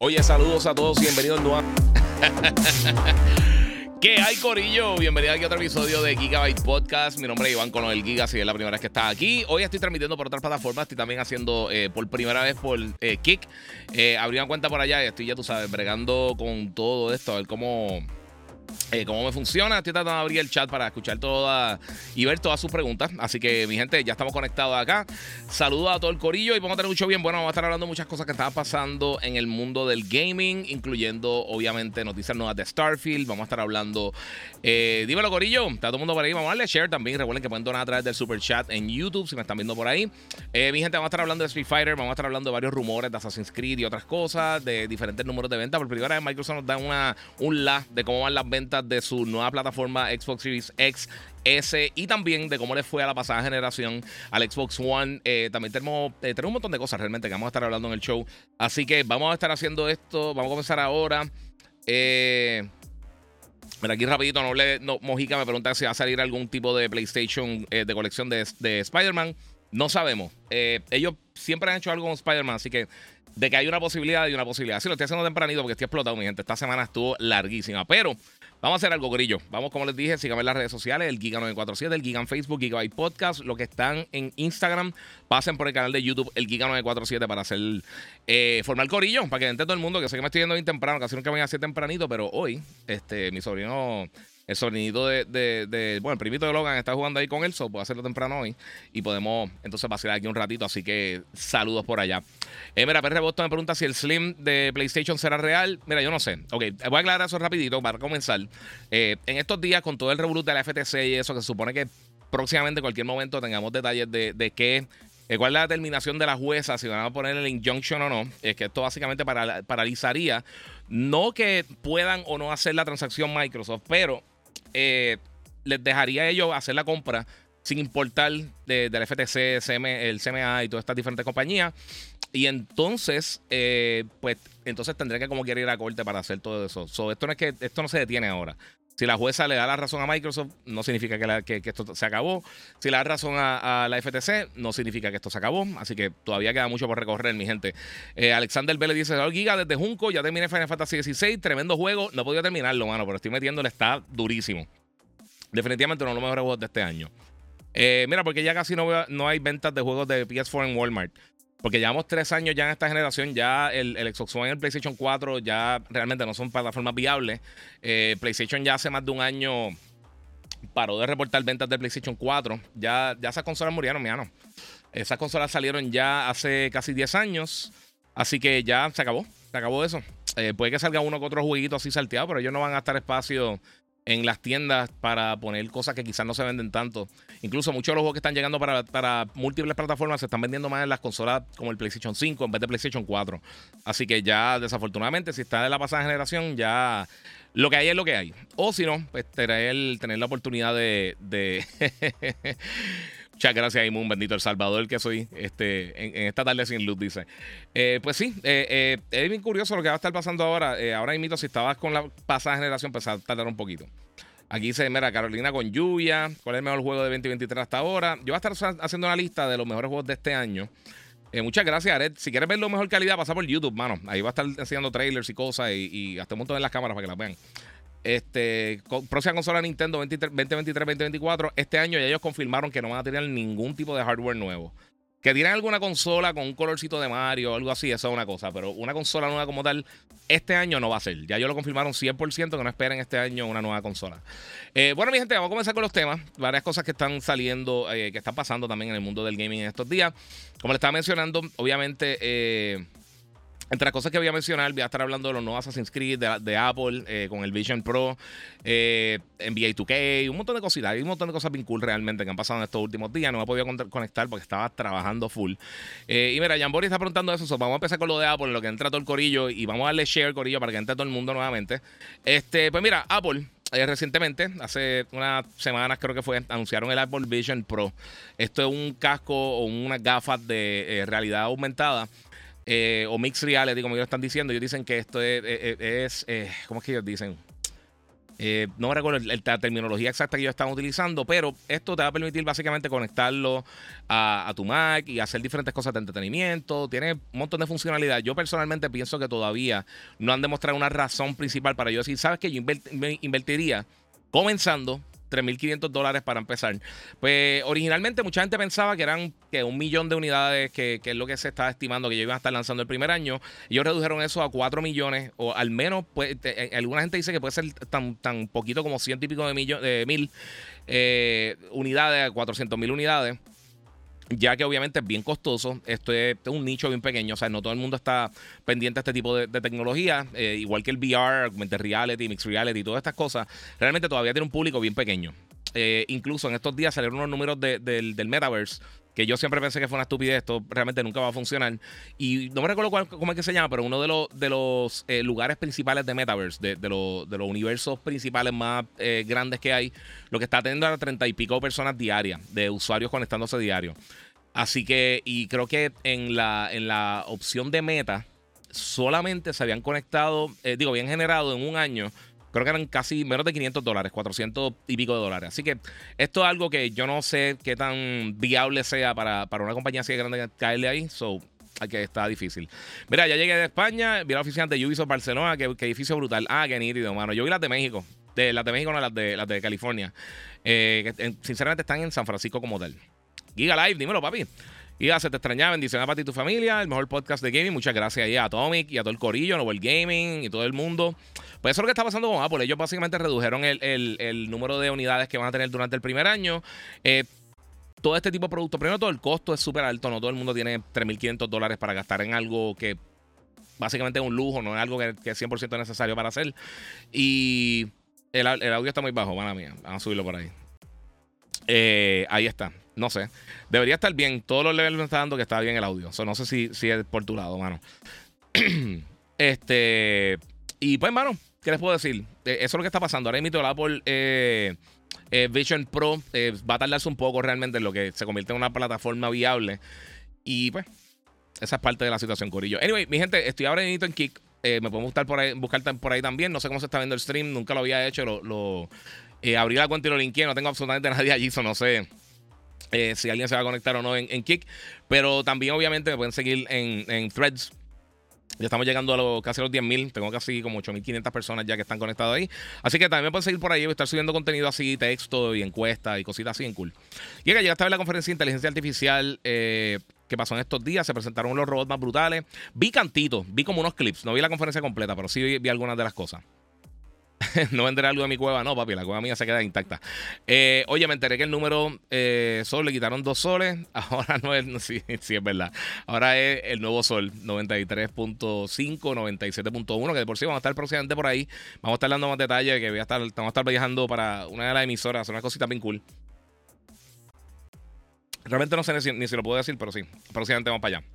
Oye, saludos a todos y bienvenidos nuevamente. ¿Qué hay, Corillo? Bienvenido aquí a otro episodio de Gigabyte Podcast. Mi nombre es Iván Cono del Giga, si es la primera vez que estás aquí. Hoy estoy transmitiendo por otras plataformas. Estoy también haciendo eh, por primera vez por eh, Kick. Eh, abrí una cuenta por allá y estoy, ya tú sabes, bregando con todo esto, a ver cómo eh, cómo me funciona. Estoy tratando de abrir el chat para escuchar todas y ver todas sus preguntas. Así que, mi gente, ya estamos conectados acá. Saludos a todo el corillo y vamos a tener mucho bien. Bueno, vamos a estar hablando de muchas cosas que estaban pasando en el mundo del gaming, incluyendo, obviamente, noticias nuevas de Starfield. Vamos a estar hablando. Eh, dímelo, corillo. Está todo el mundo por ahí. Vamos a darle share también. Recuerden que pueden donar a través del super chat en YouTube si me están viendo por ahí. Eh, mi gente, vamos a estar hablando de Street Fighter. Vamos a estar hablando de varios rumores de Assassin's Creed y otras cosas, de diferentes números de venta. Por primera vez, Microsoft nos da una, un la de cómo van las ventas de su nueva plataforma Xbox Series X. S y también de cómo le fue a la pasada generación al Xbox One. Eh, también tenemos, eh, tenemos un montón de cosas realmente que vamos a estar hablando en el show. Así que vamos a estar haciendo esto. Vamos a comenzar ahora. Eh, Mira, aquí rapidito, no, Mojica me pregunta si va a salir algún tipo de PlayStation de colección de, de Spider-Man. No sabemos. ellos siempre han hecho algo con Spider-Man, así que de que hay una posibilidad, hay una posibilidad. Sí, lo estoy haciendo tempranito porque estoy explotado, mi gente. Esta semana estuvo larguísima, pero Vamos a hacer algo, grillo. Vamos, como les dije, síganme en las redes sociales, el Giga947, el Giga en Facebook, Gigabyte Podcast, lo que están en Instagram, pasen por el canal de YouTube, el Giga947, para hacer eh, formar corillo, para que entre todo el mundo, que sé que me estoy yendo bien temprano, casi nunca me voy a hacer tempranito, pero hoy, este, mi sobrino el sonidito de, Bueno, el primito de Logan está jugando ahí con él, so puedo hacerlo temprano hoy. Y podemos entonces pasar aquí un ratito. Así que saludos por allá. Eh, mira, PR Boston me pregunta si el Slim de PlayStation será real. Mira, yo no sé. Ok, voy a aclarar eso rapidito para comenzar. Eh, en estos días, con todo el revolut de la FTC y eso, que se supone que próximamente, en cualquier momento, tengamos detalles de, de qué. Eh, ¿Cuál es la determinación de la jueza? Si van a poner el injunction o no. Es que esto básicamente paralizaría. No que puedan o no hacer la transacción Microsoft, pero eh, les dejaría a ellos hacer la compra sin importar del FTC, el CMA y todas estas diferentes compañías. Y entonces, eh, pues, entonces tendría que como quiera ir a corte para hacer todo eso. esto no es que esto no se detiene ahora. Si la jueza le da la razón a Microsoft, no significa que, esto se acabó. Si le da razón a, la FTC, no significa que esto se acabó. Así que todavía queda mucho por recorrer, mi gente. Eh, Alexander Vélez dice: Giga desde Junco, ya terminé Final Fantasy XVI, tremendo juego. No podía terminarlo, mano, pero estoy metiéndole, está durísimo. Definitivamente uno de los mejores juegos de este año. Eh, mira, porque ya casi no, no hay ventas de juegos de PS4 en Walmart. Porque llevamos tres años ya en esta generación, ya el, Xbox One y el PlayStation 4 ya realmente no son plataformas viables. Eh, PlayStation ya hace más de un año paró de reportar ventas de PlayStation 4. Ya, ya esas consolas murieron, no. Esas consolas salieron ya hace casi 10 años. Así que ya se acabó. Se acabó eso. Eh, puede que salga uno con otro jueguito así salteado, pero ellos no van a estar espacio en las tiendas para poner cosas que quizás no se venden tanto. Incluso muchos de los juegos que están llegando para, múltiples plataformas se están vendiendo más en las consolas como el PlayStation 5 en vez de PlayStation 4. Así que ya desafortunadamente si está de la pasada generación ya lo que hay es lo que hay. O si no, pues tener, tener la oportunidad de... Muchas gracias, un bendito El Salvador que soy este, en, esta tarde sin luz, dice. Eh, pues sí, eh, eh, es bien curioso lo que va a estar pasando ahora. ahora invito, si estabas con la pasada generación, pues a tardar un poquito. Aquí dice, mira, Carolina con lluvia. ¿Cuál es el mejor juego de 2023 hasta ahora? Yo voy a estar haciendo una lista de los mejores juegos de este año. muchas gracias, Aret. Si quieres verlo mejor calidad, pasa por YouTube, mano. Ahí va a estar enseñando trailers y cosas y, y hasta un montón en las cámaras para que las vean. Este, próxima consola Nintendo 2023-2024. Este año ya ellos confirmaron que no van a tener ningún tipo de hardware nuevo. Que tienen alguna consola con un colorcito de Mario o algo así, eso es una cosa. Pero una consola nueva como tal, este año no va a ser. Ya ellos lo confirmaron 100% que no esperen este año una nueva consola. Eh, bueno, mi gente, vamos a comenzar con los temas. Varias cosas que están saliendo, eh, que están pasando también en el mundo del gaming en estos días. Como les estaba mencionando, obviamente. Eh, entre las cosas que voy a mencionar, voy a estar hablando de los nuevos Assassin's Creed de, Apple eh, con el Vision Pro, eh, NBA 2K, un montón de cositas. Un montón de cosas bien cool realmente que han pasado en estos últimos días. No me he podido conectar porque estaba trabajando full. Eh, y mira, Jambori está preguntando eso. vamos a empezar con lo de Apple, en lo que entra todo el corillo y vamos a darle share corillo para que entre todo el mundo nuevamente. Este, pues mira, Apple. Eh, recientemente, hace unas semanas creo que fue, anunciaron el Apple Vision Pro. Esto es un casco o unas gafas de realidad aumentada eh, o mixed reality, como ellos están diciendo. Ellos dicen que esto es, es, eh, ¿cómo es que ellos dicen? Eh, no me recuerdo la terminología exacta que ellos están utilizando, pero esto te va a permitir básicamente conectarlo a, tu Mac y hacer diferentes cosas de entretenimiento. Tiene un montón de funcionalidad. Yo personalmente pienso que todavía no han demostrado una razón principal para yo decir, ¿sabes qué? Yo invertiría comenzando 3.500 dólares para empezar. Pues originalmente mucha gente pensaba que eran que un millón de unidades, que, es lo que se estaba estimando que ellos iban a estar lanzando el primer año. Ellos redujeron eso a 4 millones, o al menos, pues, eh, alguna gente dice que puede ser tan, tan poquito como ciento y pico de, de mil eh, unidades, 400 mil unidades ya que obviamente es bien costoso. Esto es, un nicho bien pequeño, o sea, no todo el mundo está pendiente a este tipo de, tecnología, eh, igual que el VR, augmented reality, mixed reality, todas estas cosas, realmente todavía tiene un público bien pequeño. Eh, incluso en estos días salieron unos números del metaverse que yo siempre pensé que fue una estupidez, esto realmente nunca va a funcionar. Y no me recuerdo cómo es que se llama, pero uno de los, de los eh, lugares principales de Metaverse, de, de, los universos principales más grandes que hay, lo que está teniendo a treinta y pico personas diarias, de usuarios conectándose diario. Así que, y creo que en la, en la opción de meta, solamente se habían conectado, eh, digo, habían generado en un año, creo que eran casi menos de 500 dólares, 400 y pico de dólares. Así que esto es algo que yo no sé qué tan viable sea para, una compañía así de grande caerle ahí. So, que está difícil. Mira, ya llegué de España, vi la oficina de Ubisoft Barcelona, que, edificio brutal. Ah, qué nítido, mano. Yo vi las de México. De, las de México, no las de, las de California. Eh, que, sinceramente están en San Francisco como tal. Giga Live, dímelo, papi. Giga, se te extrañaba. Bendiciones para ti y tu familia. El mejor podcast de gaming. Muchas gracias a Atomic y a todo el corillo, Novel Gaming y todo el mundo. Pues eso es lo que está pasando con Apple. Ellos básicamente redujeron el, número de unidades que van a tener durante el primer año. Eh, todo este tipo de productos, primero todo el costo es súper alto, no todo el mundo tiene 3.500 dólares para gastar en algo que básicamente es un lujo, no es algo que, es 100% necesario para hacer. Y el, audio está muy bajo, mala mía, vamos a subirlo por ahí. Eh, ahí está. No sé. Debería estar bien. Todos los levels me están dando que está bien el audio. no sé si, si es por tu lado, mano. este. Y pues, mano, ¿qué les puedo decir? Eh, eso es lo que está pasando. Ahora mismo el Apple eh, eh, Vision Pro va a tardarse un poco realmente en lo que se convierte en una plataforma viable. Y pues, esa es parte de la situación, Corillo. Anyway, mi gente, estoy ahora en Kick. me pueden buscar por ahí, buscar por ahí también. No sé cómo se está viendo el stream. Nunca lo había hecho. Lo, abrí la cuenta y lo linké. No tengo absolutamente nadie allí. Eso no sé si alguien se va a conectar o no en, Kick. Pero también, obviamente, me pueden seguir en, Threads. Ya estamos llegando a los, casi a los 10.000. Tengo casi como 8.500 personas ya que están conectadas ahí. Así que también me pueden seguir por ahí. Voy a estar subiendo contenido así, texto y encuestas y cositas así en cool. Y ya llegaste a ver la conferencia de inteligencia artificial eh, que pasó en estos días. Se presentaron los robots más brutales. Vi cantitos, vi como unos clips. No vi la conferencia completa, pero sí vi algunas de las cosas. no vendré algo de mi cueva, no, papi, la cueva mía se queda intacta. Eh, oye, me enteré que el número eh, sol le quitaron dos soles. Ahora no es, sí, sí, es verdad. Ahora es el nuevo sol, 93.5, 97.1, que de por sí vamos a estar próximamente por ahí. Vamos a estar dando más detalles, que voy a estar, vamos a estar viajando para una de las emisoras, una cosita bien cool. Realmente no sé ni si, lo puedo decir, pero sí, próximamente vamos para allá.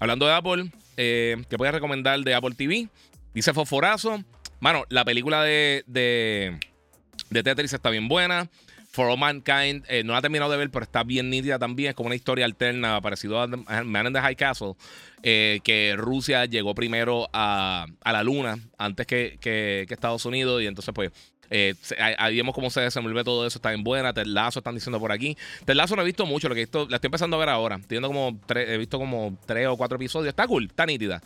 Hablando de Apple, eh, ¿qué puedes recomendar de Apple TV? Dice Fosforazo. Mano, la película de, de, Tetris está bien buena. For All Mankind, eh, no la he terminado de ver, pero está bien nítida también. Es como una historia alterna, parecido a Man in the High Castle, eh, que Rusia llegó primero a, la Luna antes que, que, Estados Unidos. Y entonces, pues, eh, ahí vemos cómo se desenvuelve todo eso. Está bien buena. Terlazo están diciendo por aquí. Terlazo no he visto mucho. Lo que la estoy empezando a ver ahora. Estoy como he visto como tres o cuatro episodios. Está cool, está nítida.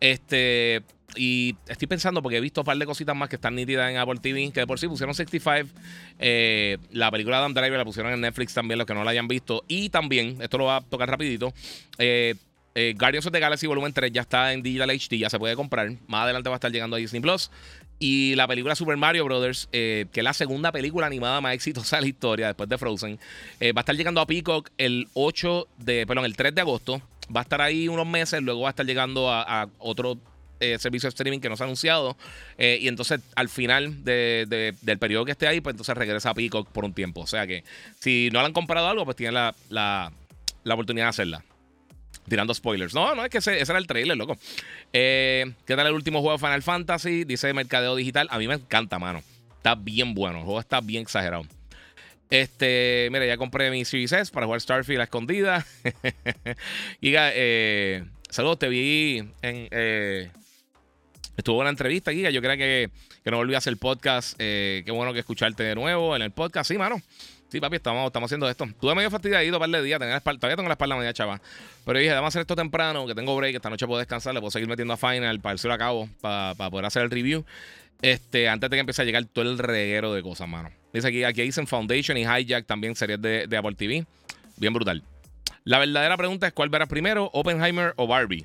Este. Y estoy pensando, porque he visto un par de cositas más que están nítidas en Apple TV, que de por sí pusieron 65. Eh, la película de Adam la pusieron en Netflix también, los que no la hayan visto. Y también, esto lo va a tocar rapidito. Eh, Guardians of the Galaxy Volumen 3 ya está en Digital HD, ya se puede comprar. Más adelante va a estar llegando a Disney Plus. Y la película Super Mario Brothers, que es la segunda película animada más exitosa de la historia después de Frozen, va a estar llegando a Peacock el 8 de, perdón, el 3 de agosto. va a estar ahí unos meses, luego va a estar llegando a, otro eh, servicio de streaming que no se ha anunciado. Eh, y entonces al final del periodo que esté ahí, pues entonces regresa a Peacock por un tiempo. O sea que si no le han comprado algo, pues tienen la, la, oportunidad de hacerla. Tirando spoilers. No, no, es que ese, era el trailer, loco. Eh, ¿Qué tal el último juego de Final Fantasy? Dice Mercadeo Digital. A mí me encanta, mano. Está bien bueno. El juego está bien exagerado. Este, mira, ya compré mi Series S para jugar Starfield a escondida. Giga, eh, saludos, te vi en. Eh, estuvo una entrevista, Giga. Yo creía que, que no volví a hacer podcast. Eh, qué bueno que escucharte de nuevo en el podcast. Sí, mano. Sí, papi, estamos, haciendo esto. Tuve medio fastidiado par de días, tenía la espalda, todavía tengo la espalda media chava. Pero dije, vamos a hacer esto temprano, que tengo break, esta noche puedo descansar, le puedo seguir metiendo a Final para el a cabo, para, para poder hacer el review. Este, antes de que empiece a llegar todo el reguero de cosas, mano. Dice aquí, aquí dicen Foundation y Hijack, también series de, de Apple TV. Bien brutal. La verdadera pregunta es: ¿cuál verás primero, Oppenheimer o Barbie?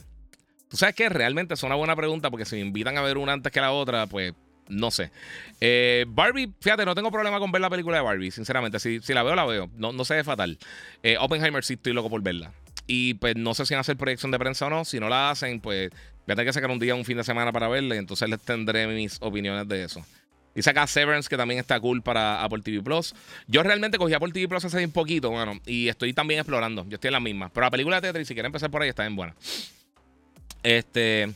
Tú sabes que realmente es una buena pregunta porque si me invitan a ver una antes que la otra, pues no sé. Eh, Barbie, fíjate, no tengo problema con ver la película de Barbie, sinceramente. Si, si la veo, la veo. No, no sé de fatal. Eh, Oppenheimer sí estoy loco por verla. Y pues no sé si van a hacer proyección de prensa o no. Si no la hacen, pues voy a tener que sacar un día, un fin de semana para verla. Y entonces les tendré mis opiniones de eso. Dice acá Severance, que también está cool para Apple TV Plus. Yo realmente cogí Apple TV Plus hace un poquito, bueno, y estoy también explorando. Yo estoy en la misma. Pero la película de Tetris, si quieren empezar por ahí, está bien buena. Este.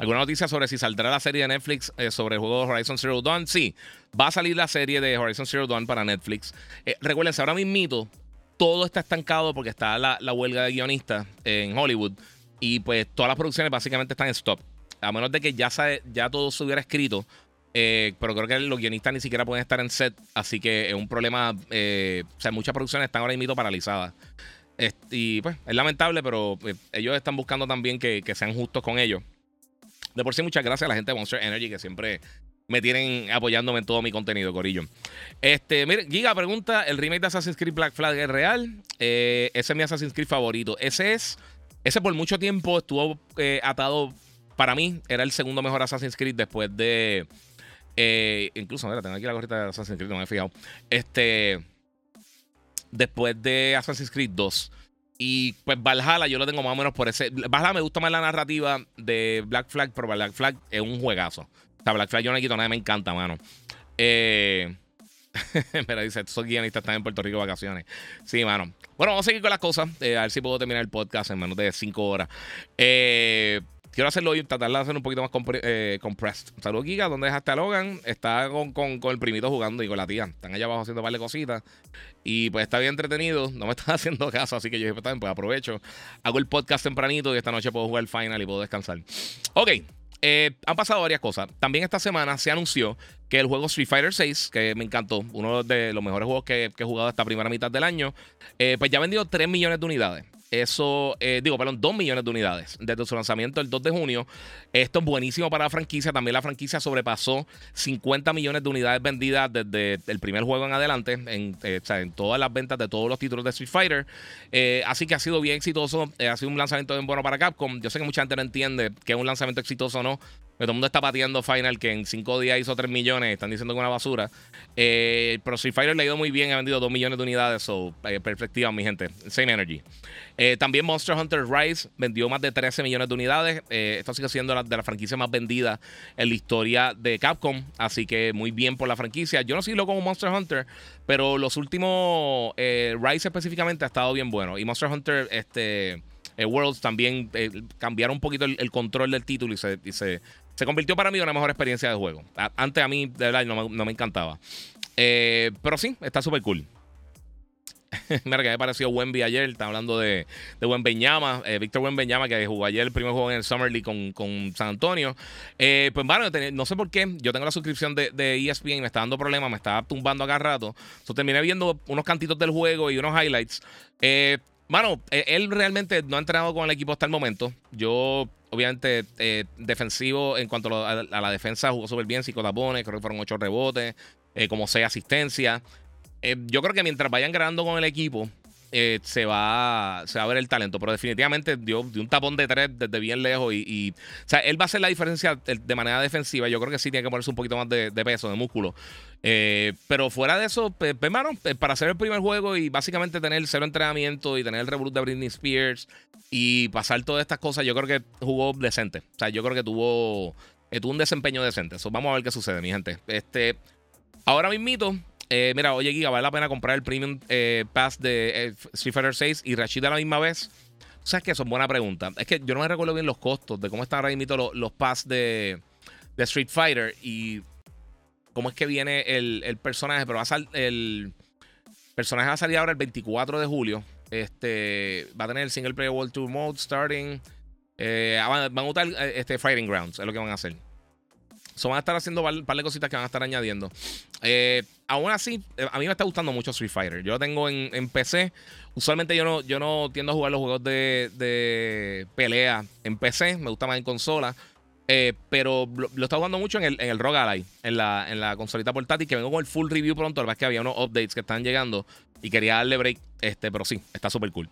¿Alguna noticia sobre si saldrá la serie de Netflix eh, sobre el juego Horizon Zero Dawn? Sí, va a salir la serie de Horizon Zero Dawn para Netflix. Eh, recuerden, ahora mismo todo está estancado porque está la, huelga de guionistas en Hollywood y pues todas las producciones básicamente están en stop. A menos de que ya, ya todo se hubiera escrito, eh, pero creo que los guionistas ni siquiera pueden estar en set, así que es un problema. Eh, o sea, muchas producciones están ahora mismo paralizadas. y pues es lamentable, pero ellos están buscando también que, sean justos con ellos. De por sí, muchas gracias a la gente de Monster Energy que siempre me tienen apoyándome en todo mi contenido, Corillo. Este, mire, Giga pregunta: ¿el remake de Assassin's Creed Black Flag es real? Eh, ese es mi Assassin's Creed favorito. Ese es. Ese por mucho tiempo estuvo eh, atado. Para mí, era el segundo mejor Assassin's Creed después de. Eh, incluso, mira, tengo aquí la gorrita de Assassin's Creed, no me he fijado. Este. Después de Assassin's Creed 2. Y pues Valhalla yo lo tengo más o menos por ese. Valhalla me gusta más la narrativa de Black Flag, pero Black Flag es un juegazo sea, Black Flag yo no quito nada, me encanta, mano. Eh. Mira, dice, estos guionistas están en Puerto Rico vacaciones. Sí, mano. Bueno, vamos a seguir con las cosas. Eh, a ver si puedo terminar el podcast en menos de 5 horas. Eh, quiero hacerlo hoy, tratar de hacer un poquito más eh, compressed. Saludos, Giga. ¿Dónde dejaste a Logan? Está con, con, el primito jugando y con la tía. Están allá abajo haciendo un par de cositas. Y pues está bien entretenido. No me están haciendo caso, así que yo pues, pues aprovecho. Hago el podcast tempranito y esta noche puedo jugar el final y puedo descansar. Ok. Eh, han pasado varias cosas. También esta semana se anunció que el juego Street Fighter VI, que me encantó, uno de los mejores juegos que, he jugado esta primera mitad del año, eh, pues ya ha vendido 3 millones de unidades. Eso, eh, digo, perdón, 2 millones de unidades desde su lanzamiento el 2 de junio. Esto es buenísimo para la franquicia. También la franquicia sobrepasó 50 millones de unidades vendidas desde el primer juego en adelante, en, eh, todas las ventas de todos los títulos de Street Fighter. Eh, así que ha sido bien exitoso. ha sido un lanzamiento bien bueno para Capcom. Yo sé que mucha gente no entiende que es un lanzamiento exitoso o no. Todo el mundo está pateando Final, que en 5 días hizo 3 millones. Están diciendo que es una basura. Eh, pero Street Fighter le ha ido muy bien. Ha vendido 2 millones de unidades. So, eh, perspectiva, mi gente. Same energy. Eh, también Monster Hunter Rise vendió más de 13 millones de unidades. esto sigue siendo de la franquicia más vendida en la historia de Capcom. Así que muy bien por la franquicia. Yo no sigo como Monster Hunter, pero los últimos Rise específicamente ha estado bien bueno. Y Monster Hunter, este. Worlds también cambiaron un poquito el, control del título y se, se convirtió para mí en una mejor experiencia de juego. antes a mí, de verdad, no me, encantaba. Eh, pero sí, está súper cool. Mira que me pareció Wemby ayer. Está hablando de, de Wembeñama. Eh, Víctor Wembeñama, que jugó ayer el primer juego en el Summer League con, San Antonio. Eh, pues bueno, no sé por qué. Yo tengo la suscripción de, de ESPN y me está dando problemas. Me estaba tumbando acá rato. Entonces terminé viendo unos cantitos del juego y unos highlights. Eh, Mano, eh, él realmente no ha entrenado con el equipo hasta el momento. Yo, obviamente, eh, defensivo en cuanto a, la defensa, jugó súper bien, cinco tapones, creo que fueron ocho rebotes, eh, como seis asistencias. yo creo que mientras vayan grabando con el equipo, eh, se, va, se va a ver el talento. Pero definitivamente dio, de un tapón de tres desde bien lejos. Y, o sea, él va a hacer la diferencia de manera defensiva. Yo creo que sí tiene que ponerse un poquito más de, peso, de músculo. Eh, pero fuera de eso, pues, hermano, para hacer el primer juego y básicamente tener cero entrenamiento y tener el reboot de Britney Spears y pasar todas estas cosas, yo creo que jugó decente. O sea, yo creo que tuvo, eh, tuvo un desempeño decente. Eso vamos a ver qué sucede, mi gente. Este, ahora mismito, eh, mira, oye, Giga, vale la pena comprar el Premium eh, Pass de eh, Street Fighter 6 y Rashid a la misma vez. ¿Sabes qué? Eso es buena pregunta. Es que yo no me recuerdo bien los costos de cómo están ahora mismo los, los pass de, Street Fighter y cómo es que viene el, personaje. Pero va a el personaje va a salir ahora el 24 de julio. Este va a tener el Single Player World Tour Mode starting. van, a usar este, Fighting Grounds, es lo que van a hacer. So van a estar haciendo un par de cositas que van a estar añadiendo. Eh, aún así, eh, a mí me está gustando mucho Street Fighter. Yo lo tengo en, PC. Usualmente yo no, yo no tiendo a jugar los juegos de, pelea en PC. Me gusta más en consola. Eh, pero lo, lo, está jugando mucho en el, en el Rogue Ally, en la, en la consolita portátil, que vengo con el full review pronto. La verdad es que había unos updates que están llegando y quería darle break, este, pero sí, está súper cool.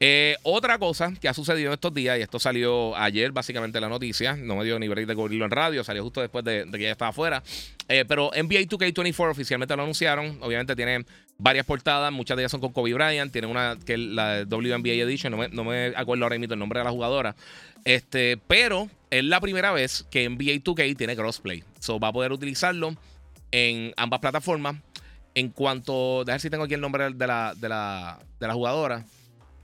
Eh, otra cosa que ha sucedido estos días, y esto salió ayer básicamente la noticia, no me dio ni break de cubrirlo en radio, salió justo después de, que ya estaba afuera, eh, pero NBA 2K24 oficialmente lo anunciaron, obviamente tiene varias portadas, muchas de ellas son con Kobe Bryant, tiene una que es la WNBA Edition, no me, no me acuerdo ahora mismo el nombre de la jugadora, este, pero es la primera vez que NBA 2K tiene crossplay, so va a poder utilizarlo en ambas plataformas. En cuanto, ver si tengo aquí el nombre de la, de la, de la jugadora.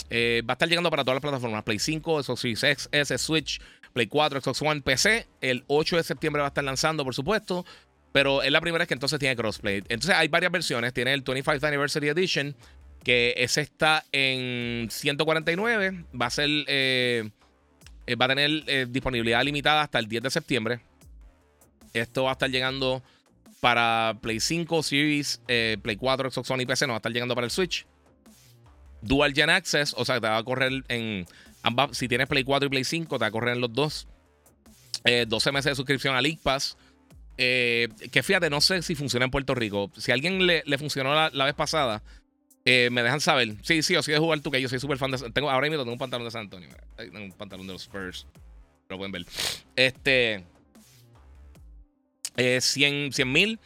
Eh, va a estar llegando para todas las plataformas: Play 5, Xbox Series X, S, Switch, Play 4, Xbox One, PC. El 8 de septiembre va a estar lanzando, por supuesto. Pero es la primera vez que entonces tiene crossplay. Entonces hay varias versiones. Tiene el 25th Anniversary Edition, que ese está en 149. Va a ser. Eh, eh, va a tener disponibilidad limitada hasta el 10 de septiembre. Esto va a estar llegando para Play 5, Series, Play 4, Xbox One y PC. No va a estar llegando para el Switch. Dual Gen Access, o sea, te va a correr en ambas. Si tienes Play 4 y Play 5, te va a correr en los dos. 12 eh, meses de suscripción a League Pass. Eh, que fíjate, no sé si funciona en Puerto Rico. Si a alguien le, funcionó la, vez pasada, eh, me dejan saber. Sí, sí, o sí de jugar tú, que yo soy súper fan de. Tengo, ahora mismo tengo un pantalón de San Antonio. Tengo un pantalón de los Spurs. Lo pueden ver. Este. 100 mil.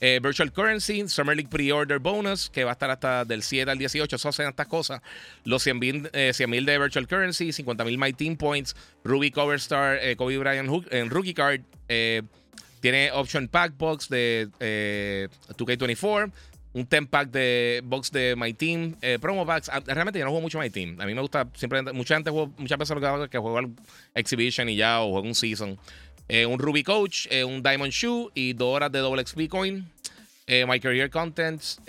Eh, Virtual Currency, Summer League Pre-Order Bonus, que va a estar hasta del 7 al 18. Eso hacen estas cosas. Los 100 mil eh, de Virtual Currency, 50 mil My Team Points, Ruby Cover Star, eh, Kobe Bryant en Rookie Card. tiene Option Pack Box de 2K24 un 10 pack de box de My Team, promo packs. Ah, realmente yo no juego mucho My Team. A mí me gusta siempre, mucha gente juega, muchas veces lo que hago juego Exhibition y ya, o juego un Season. Eh, un Ruby Coach, eh, un Diamond Shoe y dos horas de XP Coin. Eh, My Career Contents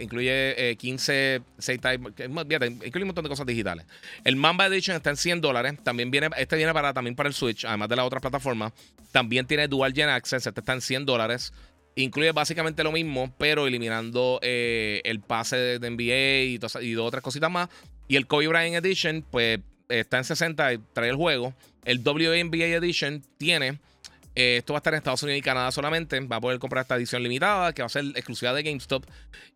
incluye 15 6 incluye un montón de cosas digitales. El Mamba Edition está en 100 dólares. También viene, este viene para, también para el Switch, además de la otra plataforma. También tiene Dual Gen Access. Este está en 100 dólares. Incluye básicamente lo mismo, pero eliminando el pase de NBA y, y dos otras cositas más. Y el Kobe Bryant Edition, pues está en 60 y trae el juego. El WNBA Edition tiene. Eh, esto va a estar en Estados Unidos y Canadá solamente. Va a poder comprar esta edición limitada, que va a ser exclusiva de GameStop.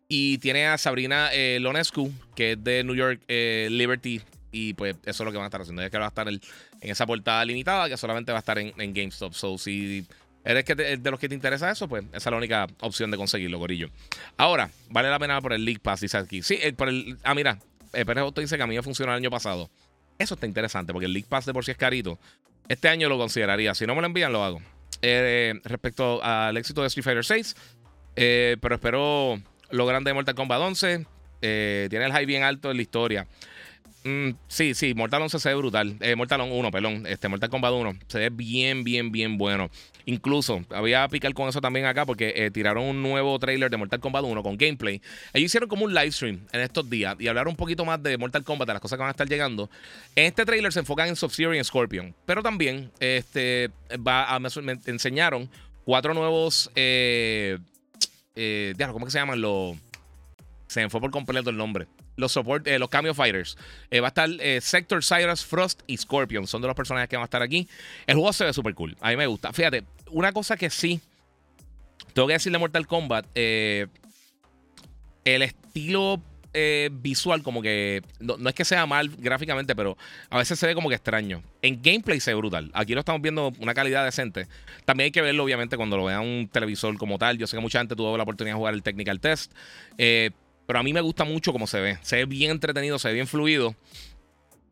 Y tiene a Sabrina eh, Lonescu, que es de New York eh, Liberty. Y pues eso es lo que van a estar haciendo. Es que va a estar en esa portada limitada, que solamente va a estar en, GameStop. So, si eres de los que te interesa eso, pues esa es la única opción de conseguirlo, gorillo. Ahora, vale la pena por el League Pass, dice aquí. Sí, por el. Ah, mira, Pérez dice que a mí me funcionó el año pasado. Eso está interesante porque el League Pass de por sí es carito. Este año lo consideraría. Si no me lo envían, lo hago. Eh, respecto al éxito de Street Fighter 6, eh, pero espero lo grande de Mortal Kombat 11. Eh, tiene el high bien alto en la historia. Mm, sí, sí, Mortal 11 se ve brutal. Eh, Mortal 1, perdón. Este, Mortal Kombat 1 se ve bien, bien, bien bueno. Incluso, había a picar con eso también acá porque eh, tiraron un nuevo trailer de Mortal Kombat 1 con gameplay. Ellos hicieron como un live stream en estos días y hablaron un poquito más de Mortal Kombat, de las cosas que van a estar llegando. En este trailer se enfocan en Sub-Zero y en Scorpion. Pero también este, va me, enseñaron cuatro nuevos. Eh, eh, ¿Cómo que se llaman los.? Se me fue por completo el nombre los support, eh, los Cameo Fighters. Eh, va a estar eh, Sector, Cyrus, Frost y Scorpion. Son de los personajes que van a estar aquí. El juego se ve súper cool. A mí me gusta. Fíjate, una cosa que sí. Tengo que decirle Mortal Kombat. el estilo visual, como que no, es que sea mal gráficamente, pero a veces se ve como que extraño. En gameplay se ve brutal. Aquí lo estamos viendo una calidad decente. También hay que verlo, obviamente, cuando lo vea un televisor como tal. Yo sé que mucha gente tuvo la oportunidad de jugar el Technical Test. Eh, pero a mí me gusta mucho cómo se ve. Se ve bien entretenido, se ve bien fluido.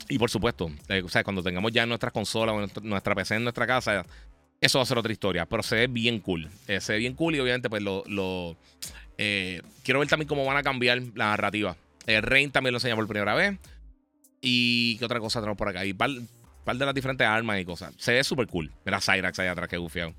Y por supuesto, eh, cuando tengamos ya nuestras consolas o nuestra PC en nuestra casa, eso va a ser otra historia. Pero se ve bien cool. se ve bien cool y obviamente, pues lo eh, quiero ver también cómo van a cambiar la narrativa. Rain también lo enseña por primera vez. Y qué otra cosa tenemos por acá. Y par, de las diferentes armas y cosas. Se ve súper cool. Mira Cyrax allá atrás, que gufiado.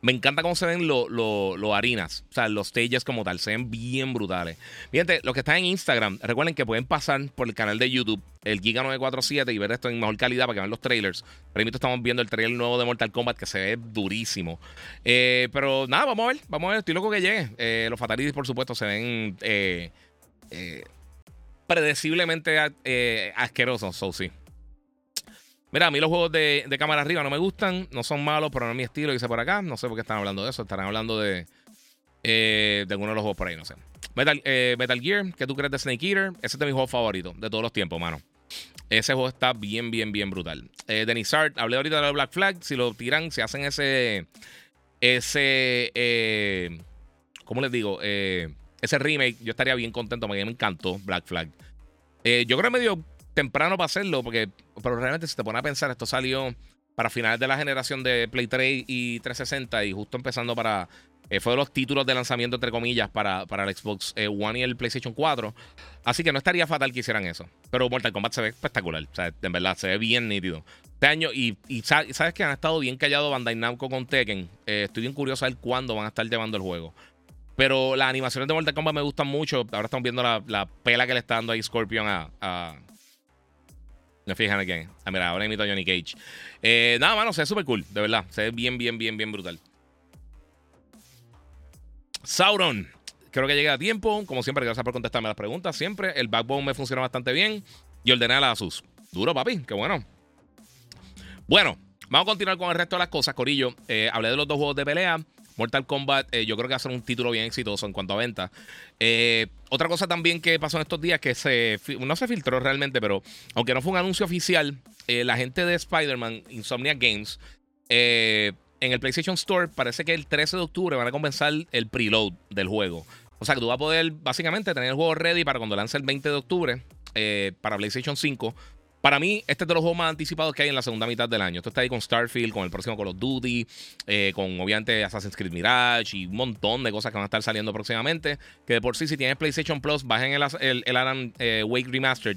Me encanta cómo se ven los lo, harinas. O sea, los stages como tal. Se ven bien brutales. Fíjate, los que están en Instagram, recuerden que pueden pasar por el canal de YouTube, el Giga947, y ver esto en mejor calidad para que vean los trailers. Ahora estamos viendo el trailer nuevo de Mortal Kombat que se ve durísimo. Eh, pero nada, vamos a ver. Vamos a ver. Estoy loco que llegue. Eh, los Fatalities, por supuesto, se ven eh, predeciblemente asquerosos. So, sí. Mira, a mí los juegos de, cámara arriba no me gustan, no son malos, pero no es mi estilo, dice por acá. No sé por qué están hablando de eso, estarán hablando de, eh, de alguno de los juegos por ahí, no sé. Metal, eh, Metal Gear, ¿qué tú crees de Snake Eater? Ese es de mis juegos favoritos de todos los tiempos, mano. Ese juego está bien, bien, bien brutal. Eh, Denis Art, hablé ahorita de Black Flag. Si lo tiran, si hacen ese. Ese. ¿Cómo les digo? ese remake, yo estaría bien contento. me encantó Black Flag. yo creo que medio temprano para hacerlo, porque pero realmente si te pones a pensar, esto salió para finales de la generación de Play 3 y 360 y justo empezando para... Eh, fue de los títulos de lanzamiento, entre comillas, para, para el Xbox eh, One y el PlayStation 4. Así que no estaría fatal que hicieran eso. Pero Mortal Kombat se ve espectacular. En verdad, se ve bien nítido. Este año, y, sabes que han estado bien callados Bandai Namco con Tekken. Eh, estoy bien curioso a ver cuándo van a estar llevando el juego. Pero las animaciones de Mortal Kombat me gustan mucho. Ahora estamos viendo la, pela que le está dando ahí Scorpion a, me fijan aquí. Ah, mira, ahora invito a Johnny Cage. Eh, nada, mano, se ve súper cool, de verdad. Se ve bien, bien, bien, bien brutal. Sauron. Creo que llegué a tiempo. Como siempre, gracias por contestarme las preguntas. Siempre. El backbone me funciona bastante bien. Y ordené a la Asus. Duro, papi. Qué bueno. Bueno, vamos a continuar con el resto de las cosas, Corillo. Eh, hablé de los dos juegos de pelea. Mortal Kombat, eh, yo creo que va a ser un título bien exitoso en cuanto a venta. Eh, otra cosa también que pasó en estos días que se no se filtró realmente, pero aunque no fue un anuncio oficial, eh, la gente de Spider-Man, Insomnia Games, en el PlayStation Store parece que el 13 de octubre van a comenzar el preload del juego. O sea que tú vas a poder básicamente tener el juego ready para cuando lance el 20 de octubre para PlayStation 5 para mí, este es de los juegos más anticipados que hay en la segunda mitad del año. Esto está ahí con Starfield, con el próximo Call of Duty, eh, con obviamente Assassin's Creed Mirage y un montón de cosas que van a estar saliendo próximamente. Que de por sí, si tienes PlayStation Plus, bajen el, Alan eh, Wake Remastered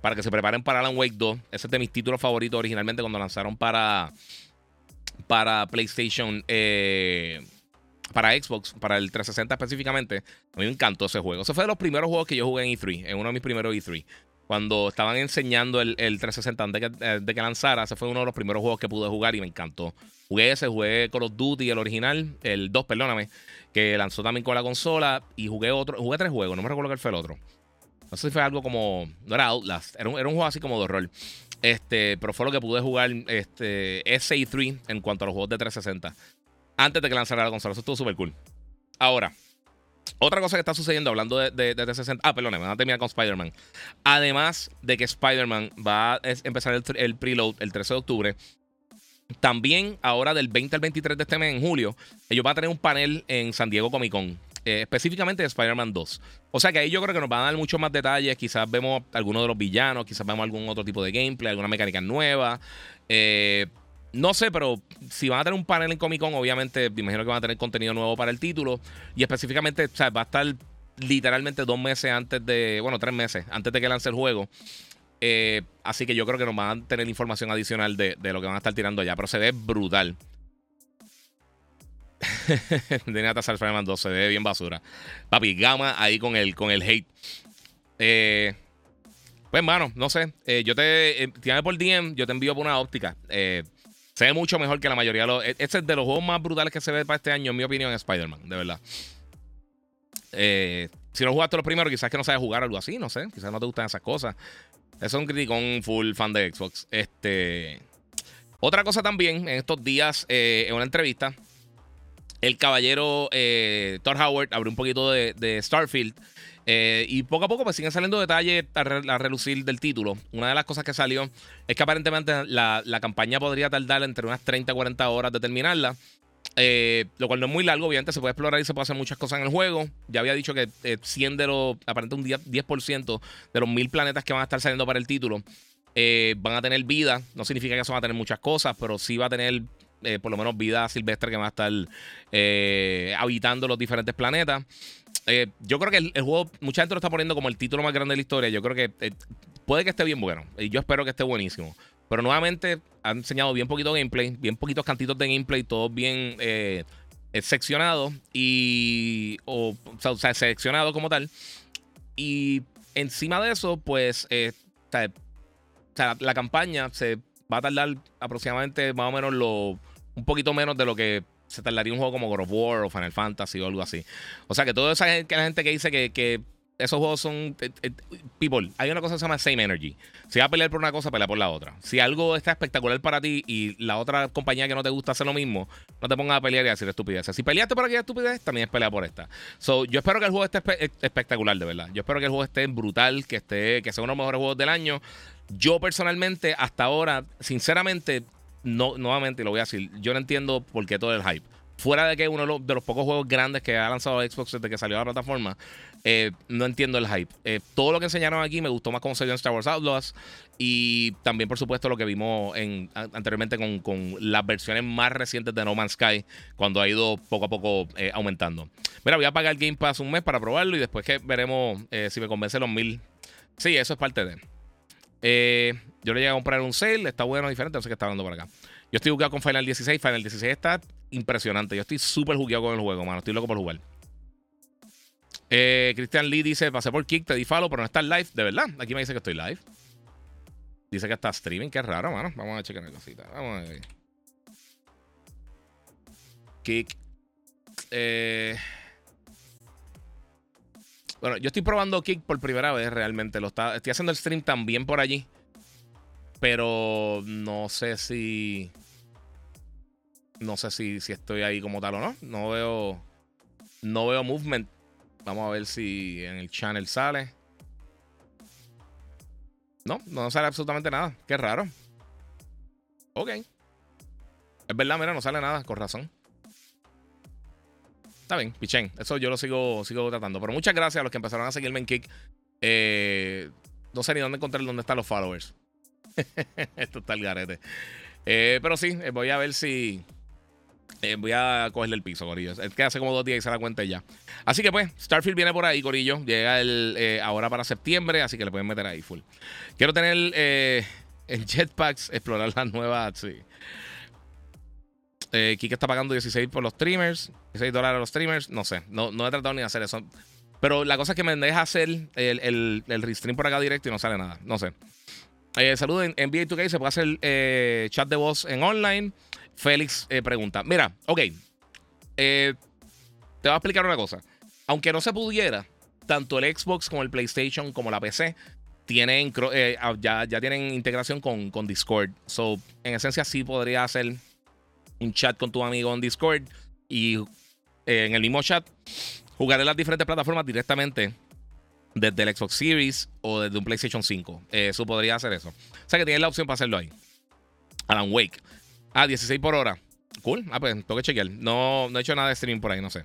para que se preparen para Alan Wake 2. Ese es de mis títulos favoritos originalmente cuando lanzaron para, para PlayStation. Eh, para Xbox, para el 360 específicamente, a mí me encantó ese juego. Ese fue de los primeros juegos que yo jugué en E3, en uno de mis primeros E3 cuando estaban enseñando el, 360 antes eh, de que, lanzara, ese fue uno de los primeros juegos que pude jugar y me encantó. Jugué ese, jugué Call of Duty, el original, el 2, perdóname, que lanzó también con la consola y jugué otro, jugué tres juegos, no me recuerdo cuál fue el otro. No sé si fue algo como, no era Outlast, era un, era un juego así como de horror. Este, pero fue lo que pude jugar este, SI3 en cuanto a los juegos de 360. Antes de que lanzara la consola, eso estuvo súper cool. Ahora, otra cosa que está sucediendo, hablando de, de, 360. Ah, perdón, me van a terminar con Spider-Man. Además de que Spider-Man va a empezar el, preload el 13 de octubre. También, ahora del 20 al 23 de este mes, en julio, ellos van a tener un panel en San Diego Comic Con. Eh, específicamente de Spider-Man 2. O sea que ahí yo creo que nos van a dar muchos más detalles. Quizás vemos algunos de los villanos, quizás vemos algún otro tipo de gameplay, alguna mecánica nueva. Eh, no sé, pero si van a tener un panel en Comic Con, obviamente me imagino que van a tener contenido nuevo para el título. Y específicamente, o sea, va a estar literalmente dos meses antes de, bueno, tres meses antes de que lance el juego. Eh, así que yo creo que nos van a tener información adicional de, lo que van a estar tirando allá. Pero se ve brutal. de Nata Spider-Man 2 se ve bien basura. Papi, gama ahí con el, con el hate. Eh, pues, hermano, no sé. Eh, yo te. Eh, por DM, yo te envío por una óptica. Eh, se ve mucho mejor que la mayoría de los. Este es de los juegos más brutales que se ve para este año, en mi opinión, Spider-Man, de verdad. Eh, si no jugaste los primeros, quizás que no sabes jugar algo así, no sé. Quizás no te gustan esas cosas. Eso es un criticón full fan de Xbox. Este. Otra cosa también, en estos días, eh, en una entrevista, el caballero eh, Thor Howard abrió un poquito de, Starfield. Eh, y poco a poco pues siguen saliendo detalles a, relucir del título. Una de las cosas que salió es que aparentemente la, campaña podría tardar entre unas 30 a 40 horas de terminarla. Eh, lo cual no es muy largo, obviamente se puede explorar y se puede hacer muchas cosas en el juego. Ya había dicho que 100 de los, aparentemente un 10%, de los mil planetas que van a estar saliendo para el título van a tener vida. No significa que eso va a tener muchas cosas, pero sí va a tener eh, por lo menos vida silvestre que va a estar eh, habitando los diferentes planetas. Eh, yo creo que el, juego, mucha gente lo está poniendo como el título más grande de la historia. Yo creo que puede que esté bien bueno. Y yo espero que esté buenísimo. Pero nuevamente han enseñado bien poquito gameplay, bien poquitos cantitos de gameplay, todos bien seccionados y. O, o, sea, seleccionado como tal. Y encima de eso, pues. la campaña se va a tardar aproximadamente más o menos lo un poquito menos de lo que se tardaría un juego como God of War o Final Fantasy o algo así. O sea que toda esa gente, la gente que dice que, esos juegos son. Eh, eh, people, hay una cosa que se llama Same Energy. Si vas a pelear por una cosa, pelea por la otra. Si algo está espectacular para ti y la otra compañía que no te gusta hace lo mismo, no te pongas a pelear y a decir estupideces. Si peleaste por aquella estupidez, también es pelear por esta. So, yo espero que el juego esté espectacular, de verdad. Yo espero que el juego esté brutal, que esté, que sea uno de los mejores juegos del año. Yo personalmente, hasta ahora, sinceramente, no, nuevamente lo voy a decir, yo no entiendo por qué todo el hype. Fuera de que uno de los, pocos juegos grandes que ha lanzado Xbox desde que salió a la plataforma, eh, no entiendo el hype. Eh, todo lo que enseñaron aquí me gustó más como se vio en Star Wars Outlaws y también, por supuesto, lo que vimos en, anteriormente con, las versiones más recientes de No Man's Sky, cuando ha ido poco a poco eh, aumentando. Mira, voy a pagar Game Pass un mes para probarlo y después que veremos si me convence los mil. Sí, eso es parte de. Eh, yo le llegué a comprar un sale, está bueno, diferente, no sé qué está hablando por acá. Yo estoy jugando con Final 16. Final 16 está impresionante. Yo estoy súper jugueado con el juego, mano. Estoy loco por jugar. Eh, Christian Lee dice: Pasé por Kick, te di follow, pero no está live. De verdad, aquí me dice que estoy live. Dice que está streaming, qué raro, mano. Vamos a checar la cosita. Vamos a ver. Kick. Eh. Bueno, yo estoy probando Kick por primera vez realmente. Lo está, estoy haciendo el stream también por allí. Pero no sé si. No sé si, si estoy ahí como tal o no. No veo. No veo movement. Vamos a ver si en el channel sale. No, no sale absolutamente nada. Qué raro. Ok. Es verdad, mira, no sale nada, con razón. Está bien, pichén. Eso yo lo sigo, sigo tratando. Pero muchas gracias a los que empezaron a seguirme en Kick. Eh, no sé ni dónde encontrar dónde están los followers. Esto está el garete. Eh, pero sí, eh, voy a ver si. voy a cogerle el piso, Corillo. Es que hace como dos días que se la cuenta ya. Así que pues, Starfield viene por ahí, Corillo. Llega el, ahora para septiembre, así que le pueden meter ahí full. Quiero tener el jetpacks, explorar las nuevas. Sí. Eh, Kike está pagando 16 por los streamers, 16 dólares a los streamers. No sé, no, no he tratado ni de hacer eso. Pero la cosa es que me deja hacer el, el, el restream por acá directo y no sale nada. No sé. Eh, en NBA 2K, se puede hacer eh, chat de voz en online. Félix eh, pregunta: Mira, ok. te voy a explicar una cosa. Aunque no se pudiera, tanto el Xbox como el PlayStation como la PC tienen ya, ya tienen integración con, con Discord. So, en esencia, sí podría hacer un chat con tu amigo en Discord y eh, en el mismo chat jugar en las diferentes plataformas directamente desde el Xbox Series o desde un PlayStation 5. eso podría hacer eso. O sea que tienes la opción para hacerlo ahí. Alan Wake. Ah, 16 por hora. Cool. Ah, pues tengo que chequear. No, no he hecho nada de streaming por ahí, no sé.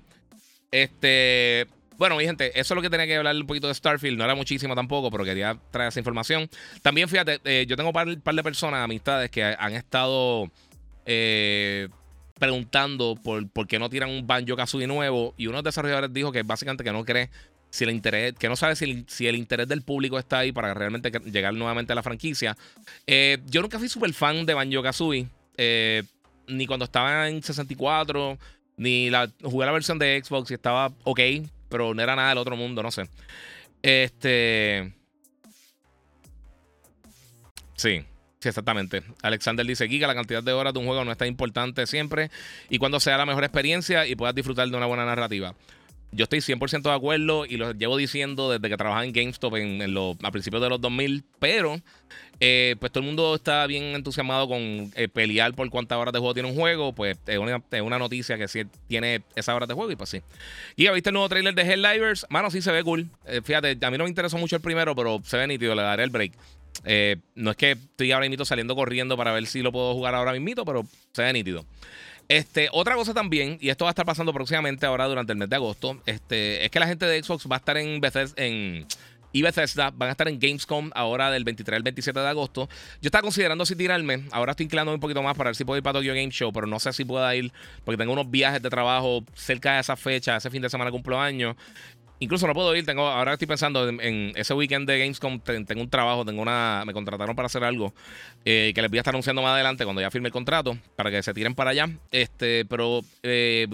Este. Bueno, mi gente, eso es lo que tenía que hablar un poquito de Starfield. No era muchísimo tampoco, pero quería traer esa información. También, fíjate, eh, yo tengo un par, par, de personas, amistades, que han estado eh, preguntando por, por qué no tiran un Banjo Kazooie nuevo. Y uno de los desarrolladores dijo que básicamente que no cree si el interés, que no sabe si el, interés del público está ahí para realmente llegar nuevamente a la franquicia. Eh, yo nunca fui súper fan de Banjo Kazooie. Eh, ni cuando estaba en 64, ni la, jugué la versión de Xbox y estaba ok, pero no era nada del otro mundo, no sé. Este. Sí. Sí, exactamente. Alexander dice: Giga, la cantidad de horas de un juego no está importante siempre y cuando sea la mejor experiencia y puedas disfrutar de una buena narrativa. Yo estoy 100% de acuerdo y lo llevo diciendo desde que trabajaba en GameStop a principios de los 2000, pero eh, pues todo el mundo está bien entusiasmado con eh, pelear por cuántas horas de juego tiene un juego, pues es una, noticia que sí tiene esas horas de juego y pues sí. Y viste el nuevo trailer de Helldivers, mano, sí se ve cool. Eh, fíjate, a mí no me interesó mucho el primero, pero se ve nítido, le daré el break. no es que estoy ahora mismo saliendo corriendo para ver si lo puedo jugar ahora mismo, pero se ve nítido. Este, otra cosa también, y esto va a estar pasando próximamente ahora durante el mes de agosto, este, es que la gente de Xbox va a estar en Bethesda, en y Bethesda van a estar en Gamescom ahora del 23 al 27 de agosto. Yo estaba considerando si tirarme. Ahora estoy inclinando un poquito más para ver si puedo ir para Tokyo Game Show, pero no sé si pueda ir porque tengo unos viajes de trabajo cerca de esa fecha. Ese fin de semana cumplo años. Incluso no puedo ir. Tengo, ahora estoy pensando en, ese weekend de Gamescom. tengo un trabajo, tengo una. Me contrataron para hacer algo eh, que les voy a estar anunciando más adelante cuando ya firme el contrato para que se tiren para allá. Este, pero eh,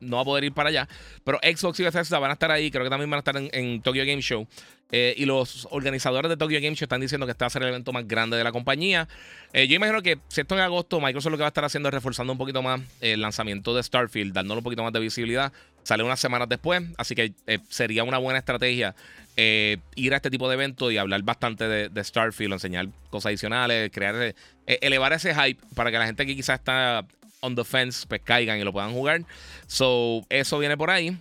no va a poder ir para allá. Pero Xbox y Bethesda van a estar ahí. Creo que también van a estar en, Tokyo Game Show. Eh, y los organizadores de Tokyo Game Show están diciendo que este va a ser el evento más grande de la compañía. yo imagino que si esto en agosto, Microsoft lo que va a estar haciendo es reforzando un poquito más el lanzamiento de Starfield, dándole un poquito más de visibilidad Sale unas semanas después, así que eh, sería una buena estrategia eh, ir a este tipo de eventos y hablar bastante de, Starfield, enseñar cosas adicionales, crear, eh, elevar ese hype para que la gente que quizás está on the fence pues caigan y lo puedan jugar. So, eso viene por ahí.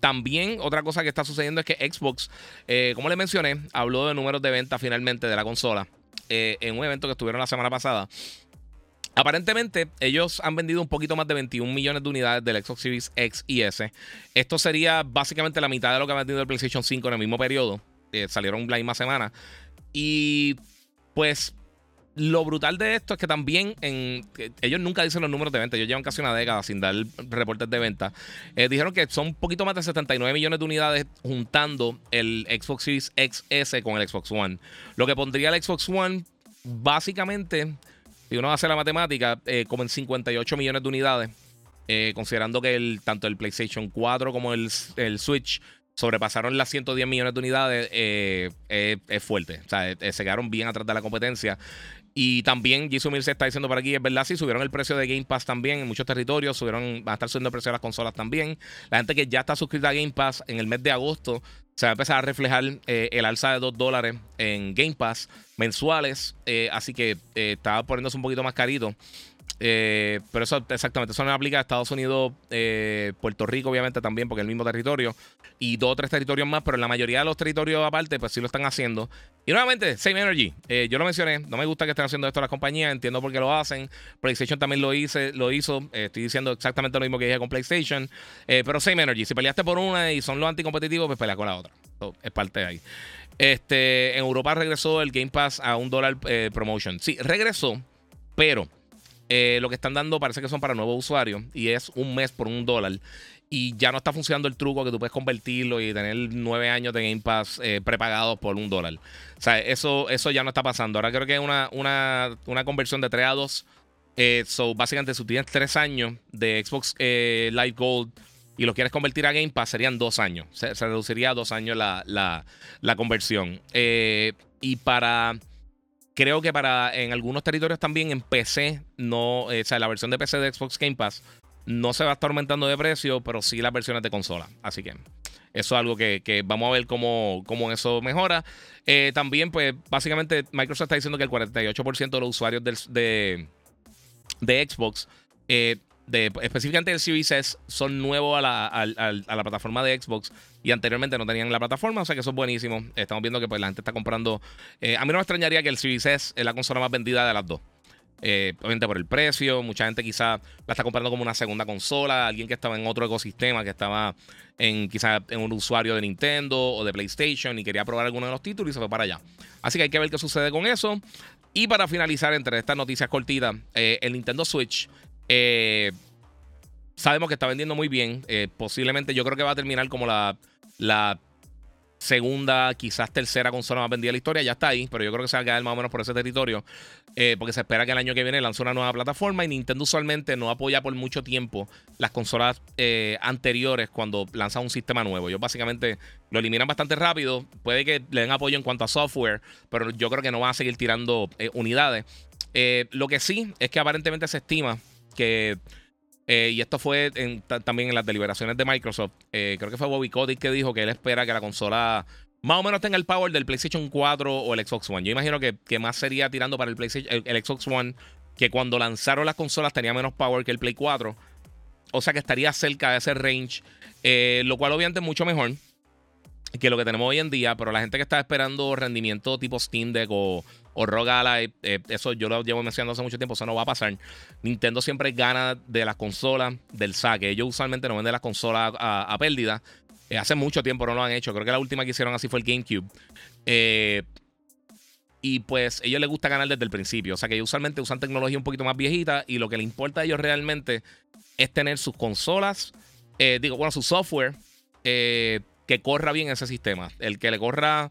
también otra cosa que está sucediendo es que Xbox, como le mencioné, habló de números de venta finalmente de la consola en un evento que estuvieron la semana pasada. Aparentemente, ellos han vendido un poquito más de 21 millones de unidades del Xbox Series X y S. Esto sería básicamente la mitad de lo que ha vendido el PlayStation 5 en el mismo periodo. Eh, salieron la misma semana. Y pues lo brutal de esto es que también en, ellos nunca dicen los números de venta. Ellos llevan casi una década sin dar reportes de venta. Eh, dijeron que son un poquito más de 79 millones de unidades juntando el Xbox Series XS con el Xbox One. Lo que pondría el Xbox One básicamente si uno hace la matemática, eh, como en 58 millones de unidades, eh, considerando que el, tanto el PlayStation 4 como el, el Switch sobrepasaron las 110 millones de unidades, eh, es fuerte. O sea, se quedaron bien atrás de la competencia. Y también Jisoo se está diciendo por aquí, es verdad, sí, subieron el precio de Game Pass también en muchos territorios, subieron, van a estar subiendo el precio de las consolas también. La gente que ya está suscrita a Game Pass en el mes de agosto se va a empezar a reflejar eh, el alza de 2 dólares en Game Pass mensuales. Eh, así que eh, estaba poniéndose un poquito más carito. Eh, pero eso exactamente, eso no aplica a Estados Unidos, eh, Puerto Rico, obviamente también, porque es el mismo territorio, y dos o tres territorios más, pero la mayoría de los territorios aparte, pues sí lo están haciendo. Y nuevamente, Same Energy, eh, yo lo mencioné, no me gusta que estén haciendo esto las compañías, entiendo por qué lo hacen. PlayStation también lo, hice, lo hizo, estoy diciendo exactamente lo mismo que dije con PlayStation, pero Same Energy, si peleaste por una y son los anticompetitivos, pues pelea con la otra. es parte de ahí. Este, en Europa regresó el Game Pass a un dólar promotion. Sí, regresó, pero eh, lo que están dando parece que son para nuevos usuarios y es un mes por un dólar. Y ya no está funcionando el truco que tú puedes convertirlo y tener nueve años de Game Pass eh, prepagados por un dólar. O sea, eso, eso ya no está pasando. Ahora creo que es una, una, conversión de 3 a 2. Eh, so, básicamente, si tienes tres años de Xbox Live Gold y lo quieres convertir a Game Pass, serían dos años. Se, reduciría a dos años la, la conversión. y para Creo que para en algunos territorios también en PC, no, eh, o sea, la versión de PC de Xbox Game Pass no se va a estar aumentando de precio, pero sí las versiones de consola. Así que eso es algo que, vamos a ver cómo, cómo eso mejora. Eh, también, pues, básicamente Microsoft está diciendo que el 48% de los usuarios de, de Xbox eh, específicamente el Series S son nuevos a la, plataforma de Xbox y anteriormente no tenían la plataforma, o sea que eso es buenísimo. Estamos viendo que pues, la gente está comprando. Eh, a mí no me extrañaría que el Series S es la consola más vendida de las dos. Eh, obviamente por el precio, mucha gente quizá la está comprando como una segunda consola, alguien que estaba en otro ecosistema, que estaba en quizá en un usuario de Nintendo o de PlayStation y quería probar alguno de los títulos y se fue para allá. Así que hay que ver qué sucede con eso. Y para finalizar, entre estas noticias cortitas, eh, el Nintendo Switch eh, sabemos que está vendiendo muy bien. Eh, posiblemente yo creo que va a terminar como la, segunda, quizás tercera consola más vendida de la historia. Ya está ahí, pero yo creo que se va a quedar más o menos por ese territorio. Eh, porque se espera que el año que viene lance una nueva plataforma y Nintendo usualmente no apoya por mucho tiempo las consolas anteriores cuando lanza un sistema nuevo. Ellos básicamente lo eliminan bastante rápido. Puede que le den apoyo en cuanto a software, pero yo creo que no van a seguir tirando unidades. lo que sí es que aparentemente se estima que y esto fue también en las deliberaciones de Microsoft. creo que fue Bobby Kotick que dijo que él espera que la consola más o menos tenga el power del PlayStation 4 o el Xbox One. Yo imagino que, que más sería tirando para el, PlayStation, el, Xbox One, que cuando lanzaron las consolas tenía menos power que el Play 4. O sea que estaría cerca de ese range, eh, lo cual obviamente es mucho mejor que lo que tenemos hoy en día, pero la gente que está esperando rendimiento tipo Steam Deck o, o ROG Ally, eh, eso yo lo llevo mencionando hace mucho tiempo, eso no va a pasar. Nintendo siempre gana de las consolas del saque. Ellos usualmente no venden las consolas a pérdida. Eh, hace mucho tiempo no lo han hecho. Creo que la última que hicieron así fue el GameCube. Eh, y pues ellos les gusta ganar desde el principio. O sea que ellos usualmente usan tecnología un poquito más viejita y lo que les importa a ellos realmente es tener sus consolas, digo, bueno, su software que corra bien ese sistema. El que le corra,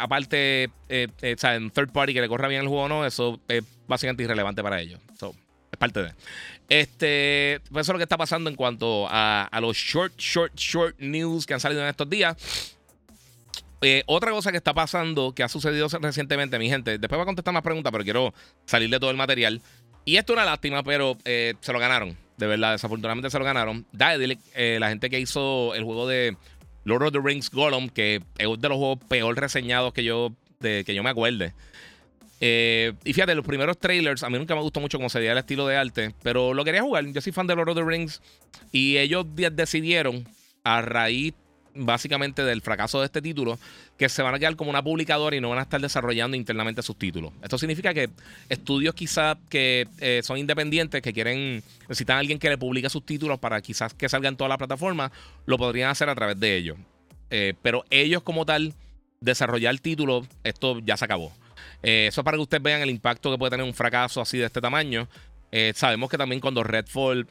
aparte, o sea, en third party, que le corra bien el juego o no, eso es básicamente irrelevante para ellos. es parte de. Este, pues eso es lo que está pasando en cuanto a, los short, short, short news que han salido en estos días. Eh, otra cosa que está pasando, que ha sucedido recientemente, mi gente, después voy a contestar más preguntas, pero quiero salir de todo el material. Y esto es una lástima, pero eh, se lo ganaron. De verdad, desafortunadamente se lo ganaron. Daedalic, eh, la gente que hizo el juego de Lord of the Rings Gollum, que es de los juegos peor reseñados que yo, que yo me acuerde. Eh, y fíjate, los primeros trailers, a mí nunca me gustó mucho cómo se el estilo de arte, pero lo quería jugar. Yo soy fan de Lord of the Rings y ellos decidieron, a raíz básicamente del fracaso de este título, que se van a quedar como una publicadora y no van a estar desarrollando internamente sus títulos. Esto significa que estudios quizás que eh, son independientes, que quieren, necesitan a alguien que le publique sus títulos para quizás que salgan todas las plataformas, lo podrían hacer a través de ellos. Eh, pero ellos como tal, desarrollar títulos, esto ya se acabó. Eh, eso es para que ustedes vean el impacto que puede tener un fracaso así de este tamaño. Sabemos que también cuando Redfall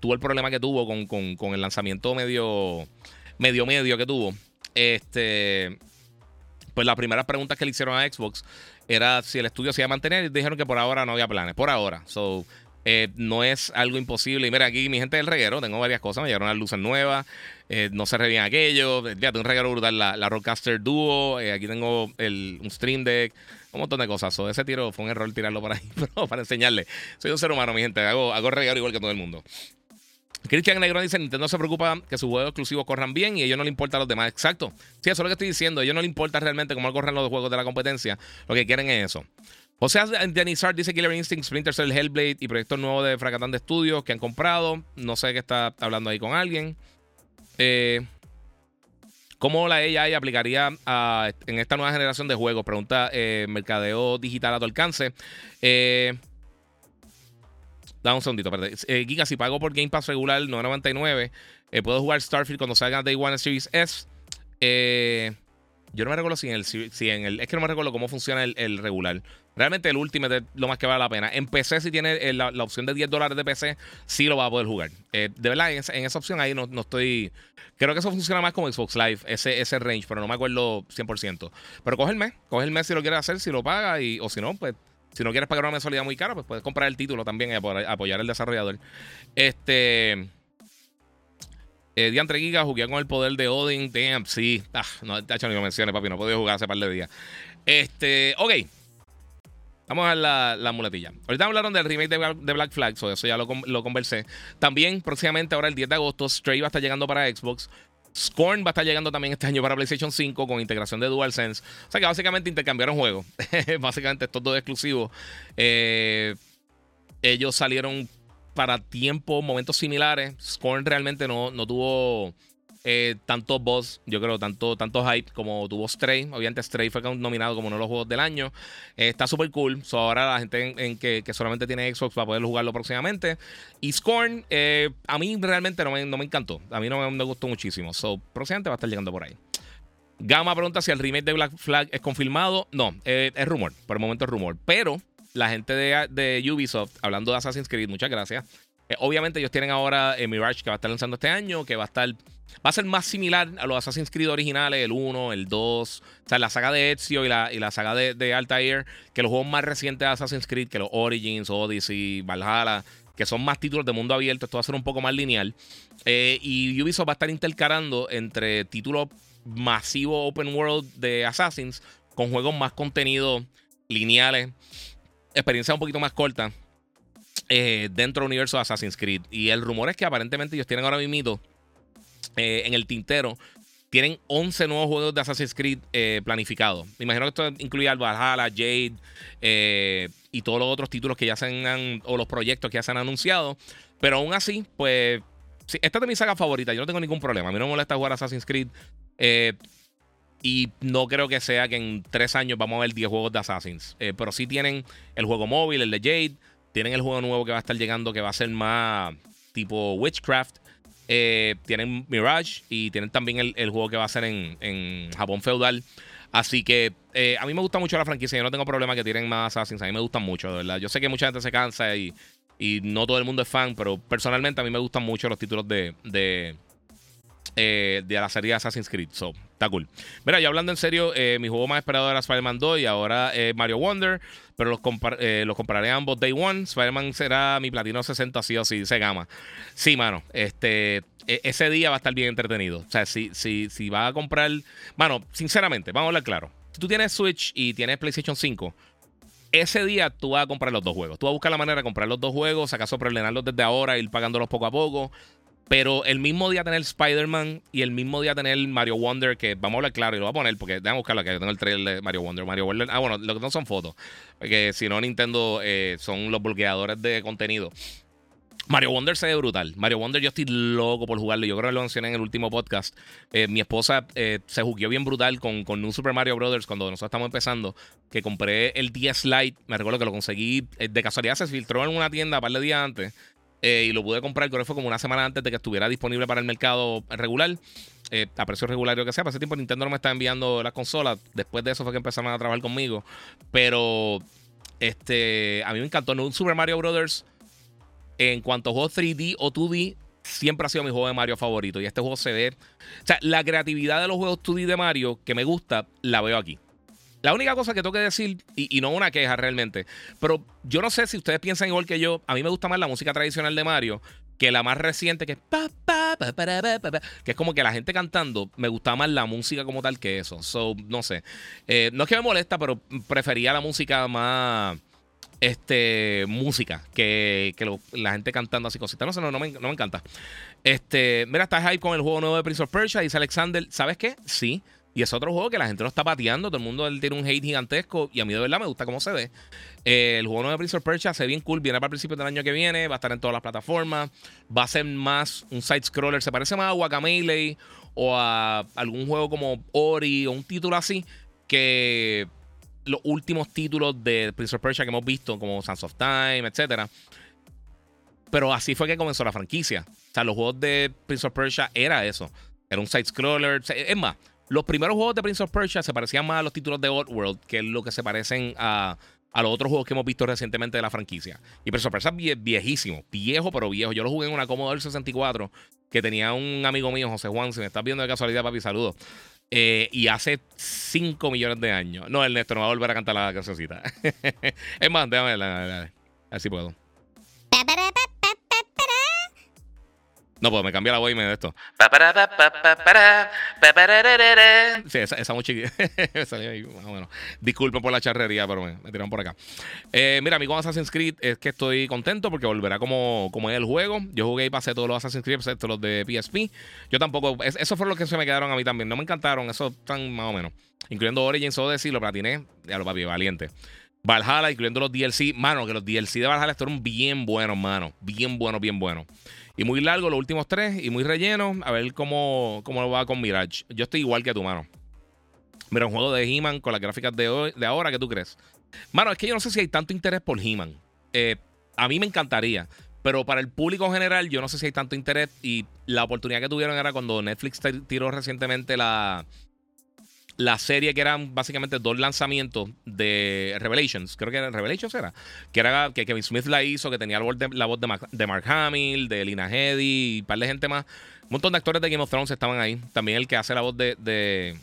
tuvo el problema que tuvo con, el lanzamiento medio, medio medio que tuvo, este, pues las primeras preguntas que le hicieron a Xbox era si el estudio se iba a mantener y dijeron que por ahora no había planes. Por ahora. So, no es algo imposible. Y mira, aquí mi gente del reguero, tengo varias cosas. Me llegaron las luces nuevas. no se re bien aquello. Ya tengo un reguero brutal. La, Roadcaster Duo. aquí tengo el, un Stream Deck un montón de cosas. ese tiro fue un error tirarlo por ahí, pero para enseñarle. Soy un ser humano, mi gente. Hago, hago regalo igual que todo el mundo. Christian Negro dice: Nintendo se preocupa que sus juegos exclusivos corran bien y a ellos no le importa a los demás. Exacto. Sí, eso es lo que estoy diciendo. A ellos no le importa realmente cómo corren los juegos de la competencia. Lo que quieren es eso. José Denizar dice Killer Instinct, Splinter Cell, Hellblade y proyectos nuevos de Fracatán de Estudios que han comprado. No sé qué está hablando ahí con alguien. Eh. ¿Cómo la AI aplicaría en esta nueva generación de juegos? Pregunta eh, Mercadeo Digital a tu alcance. Eh, da un segundito, perdón. Eh, Giga, si pago por Game Pass regular 9.99, eh, ¿puedo jugar Starfield cuando salga Day One Series S? yo no me recuerdo si en el, si en el. Es que no me recuerdo cómo funciona el regular. Realmente el último es lo más que vale la pena. En PC, si tiene eh, la, opción de 10 dólares de PC, sí lo va a poder jugar. Eh, de verdad, en esa, opción ahí no, estoy. Creo que eso funciona más como Xbox Live, ese, ese range, pero no me acuerdo 100%. Pero coge el si lo quieres hacer, si lo paga, y, o si no, pues. Si no quieres pagar una mensualidad muy cara, pues puedes comprar el título también y apoyar, al desarrollador. Este. Eh, Diantre Giga, jugué con el poder de Odin. Damn, sí. Ah, no, te hecho ni lo menciones, papi. No he podido jugar hace par de días. Este. Ok. Vamos a ver la, muletilla. Ahorita hablaron del remake de, Black Flag, eso ya lo, conversé. También, próximamente, ahora el 10 de agosto, Stray va a estar llegando para Xbox. Scorn va a estar llegando también este año para PlayStation 5 con integración de DualSense. O sea que básicamente intercambiaron juegos. básicamente estos dos exclusivos. Eh, ellos salieron para tiempos, momentos similares. Scorn realmente no, no tuvo eh, tanto buzz, yo creo, tanto, tanto hype como tuvo Stray. Obviamente Stray fue nominado como uno de los juegos del año. Eh, está súper cool. ahora la gente en, que, solamente tiene Xbox va a poder jugarlo próximamente. Y Scorn, eh, a mí realmente no me, no me, encantó. A mí no me, gustó muchísimo. So, próximamente va a estar llegando por ahí. Gama pregunta si el remake de Black Flag es confirmado. No, es rumor. Por el momento es rumor. Pero la gente de, de Ubisoft, hablando de Assassin's Creed, muchas gracias. Obviamente ellos tienen ahora Mirage que va a estar lanzando este año, que va a estar Va a ser más similar a los Assassin's Creed originales, el 1, el 2, o sea, la saga de Ezio y la, y la saga de, de, Altair, que los juegos más recientes de Assassin's Creed, que los Origins, Odyssey, Valhalla, que son más títulos de mundo abierto, esto va a ser un poco más lineal. Eh, y Ubisoft va a estar intercalando entre títulos masivos open world de Assassins con juegos más contenidos, lineales, experiencias un poquito más cortas. Eh, dentro del universo de Assassin's Creed. Y el rumor es que aparentemente ellos tienen ahora mismo eh, en el tintero. Tienen 11 nuevos juegos de Assassin's Creed eh, planificados. Me imagino que esto incluye al Valhalla, Jade y todos los otros títulos que ya se han, o los proyectos que ya se han anunciado. Pero aún así, pues, esta es mi saga favorita. Yo no tengo ningún problema. A mí no me molesta jugar Assassin's Creed. y no creo que sea que en tres años vamos a ver 10 juegos de Assassin's. pero sí tienen el juego móvil, el de Jade. Tienen el juego nuevo que va a estar llegando que va a ser más tipo Witchcraft. Eh, tienen Mirage y tienen también el, juego que va a ser en, Japón feudal. Así que eh, a mí me gusta mucho la franquicia. Yo no tengo problema que tienen más Assassins. A mí me gustan mucho, de verdad. Yo sé que mucha gente se cansa y, y no todo el mundo es fan, pero personalmente a mí me gustan mucho los títulos de, de, eh, de la serie Assassin's Creed. So, está cool. Mira, ya hablando en serio, eh, mi juego más esperado era Spider-Man 2 y ahora Mario Wonder. Pero los, eh, los compraré ambos Day One. Spider-Man será mi platino 60, sí o sí, dice Gama. Sí, mano. Este, e, ese día va a estar bien entretenido. O sea, si, si, si vas a comprar. Mano, sinceramente, vamos a hablar claro. Si tú tienes Switch y tienes PlayStation 5 ese día tú vas a comprar los dos juegos. Tú vas a buscar la manera de comprar los dos juegos, acaso preordenarlos desde ahora, ir pagándolos poco a poco. Pero el mismo día tener Spider-Man y el mismo día tener Mario Wonder, que vamos a hablar claro y lo voy a poner porque déjame buscarlo que yo tengo el trailer de Mario Wonder. Mario Wonder, ah, bueno, lo que no son fotos, porque si no, Nintendo eh, son los bloqueadores de contenido. Mario Wonder se ve brutal. Mario Wonder, yo estoy loco por jugarlo. Yo creo que lo mencioné en el último podcast. Eh, mi esposa eh, se jugó bien brutal con, con New Super Mario Brothers cuando nosotros estamos empezando. Que compré el 10 Lite. Me recuerdo que lo conseguí de casualidad. Se filtró en una tienda un par de días antes. Eh, y lo pude comprar, creo que fue como una semana antes de que estuviera disponible para el mercado regular. Eh, a precio regular que sea. Para ese tiempo Nintendo no me estaba enviando las consolas. Después de eso fue que empezaron a trabajar conmigo. Pero este, a mí me encantó. ¿no? Super Mario Brothers, en cuanto a juegos 3D o 2D, siempre ha sido mi juego de Mario favorito. Y este juego se ve. O sea, la creatividad de los juegos 2D de Mario que me gusta, la veo aquí. La única cosa que tengo que decir, y, no una queja realmente, pero yo no sé si ustedes piensan igual que yo, a mí me gusta más la música tradicional de Mario que la más reciente, que es que es como que la gente cantando, me gustaba más la música como tal que eso. So, no sé. Eh, no es que me molesta, pero prefería la música más este, música que, la gente cantando así cositas. No sé, no, me, encanta. Este, mira, está hype con el juego nuevo de Prince of Persia. Dice Alexander, ¿sabes qué? Sí. Y es otro juego que la gente lo está pateando. Todo el mundo tiene un hate gigantesco. Y a mí de verdad me gusta cómo se ve. Eh, el juego nuevo de Prince of Persia se ve bien cool. Viene para el principio del año que viene. Va a estar en todas las plataformas. Va a ser más un side-scroller. Se parece más a Guacamelee o a algún juego como Ori o un título así. Que los últimos títulos de Prince of Persia que hemos visto, como Sands of Time, etc. Pero así fue que comenzó la franquicia. O sea, los juegos de Prince of Persia era eso. Era un side-scroller. Es más, los primeros juegos de Prince of Persia se parecían más a los títulos de World, que es lo que se parecen a, los otros juegos que hemos visto recientemente de la franquicia. Y Prince of Persia es viejísimo, viejo pero viejo. Yo lo jugué en una Commodore 64 que tenía un amigo mío, José Juan, si me estás viendo de casualidad, papi, saludos. Eh, y hace 5 millones de años. No, Ernesto no va a volver a cantar la cancioncita. es más, déjame así puedo. No, pues me cambia la voz y me de esto. Sí, esa, esa chiquita. Disculpen por la charrería, pero me, me tiraron por acá. Eh, mira, mi con Assassin's Creed es que estoy contento porque volverá como, como es el juego. Yo jugué y pasé todos los Assassin's Creed, excepto los de PSP. Yo tampoco. esos fueron los que se me quedaron a mí también. No me encantaron, esos tan más o menos. Incluyendo Origins Odyssey, lo platiné. Ya lo papi, valiente. Valhalla, incluyendo los DLC. Mano, que los DLC de Valhalla estuvieron bien buenos, mano. Bien buenos, bien buenos. Y muy largo los últimos tres y muy relleno. A ver cómo, cómo lo va con Mirage. Yo estoy igual que tu mano. Mira, un juego de He-Man con las gráficas de, hoy, de ahora, ¿qué tú crees? Mano, es que yo no sé si hay tanto interés por He-Man. Eh, a mí me encantaría. Pero para el público en general, yo no sé si hay tanto interés. Y la oportunidad que tuvieron era cuando Netflix tiró recientemente la, la serie que eran básicamente dos lanzamientos de Revelations, creo que era Revelations era, que era que Kevin Smith la hizo, que tenía la voz de, Mark Hamill, de Lina Headey y un par de gente más. Un montón de actores de Game of Thrones estaban ahí. También el que hace la voz de, de,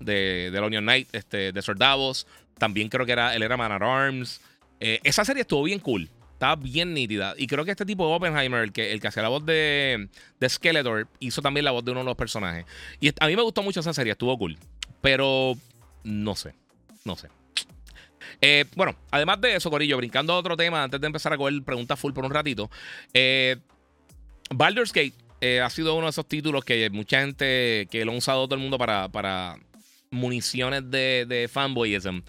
de, de Onion Knight, este, de Sir Davos. También creo que era, él era Man at Arms. Eh, esa serie estuvo bien cool. Estaba bien nítida. Y creo que este tipo de Oppenheimer, el que, el que hacía la voz de, de Skeletor, hizo también la voz de uno de los personajes. Y a mí me gustó mucho esa serie, estuvo cool. Pero no sé, no sé. Eh, bueno, además de eso, Corillo, brincando a otro tema, antes de empezar a coger preguntas full por un ratito. Eh, Baldur's Gate eh, ha sido uno de esos títulos que mucha gente que lo ha usado todo el mundo para, para municiones de, de fanboyism.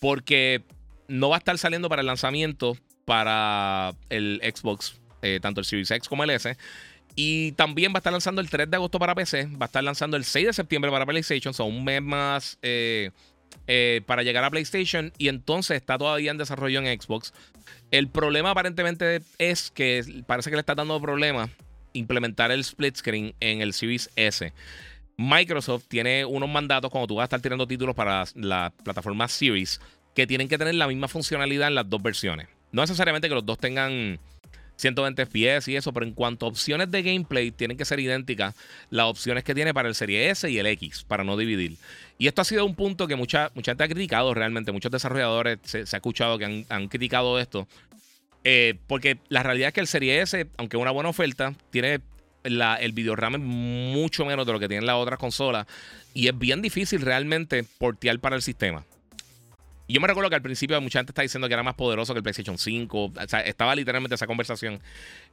Porque no va a estar saliendo para el lanzamiento para el Xbox, tanto el Series X como el S. Y también va a estar lanzando el 3 de agosto para PC. Va a estar lanzando el 6 de septiembre para PlayStation. Son un mes más eh, eh, para llegar a PlayStation. Y entonces está todavía en desarrollo en Xbox. El problema aparentemente es que parece que le está dando problema implementar el split screen en el Series S. Microsoft tiene unos mandatos cuando tú vas a estar tirando títulos para la plataforma Series que tienen que tener la misma funcionalidad en las dos versiones. No necesariamente que los dos tengan 120 FPS y eso, pero en cuanto a opciones de gameplay, tienen que ser idénticas las opciones que tiene para el Serie S y el X, para no dividir. Y esto ha sido un punto que mucha, mucha gente ha criticado realmente, muchos desarrolladores se, ha escuchado que han, criticado esto, eh, porque la realidad es que el Serie S, aunque es una buena oferta, tiene el video RAM mucho menos de lo que tienen las otras consolas y es bien difícil realmente portear para el sistema. Y yo me recuerdo que al principio mucha gente está diciendo que era más poderoso que el PlayStation 5. O sea, estaba literalmente esa conversación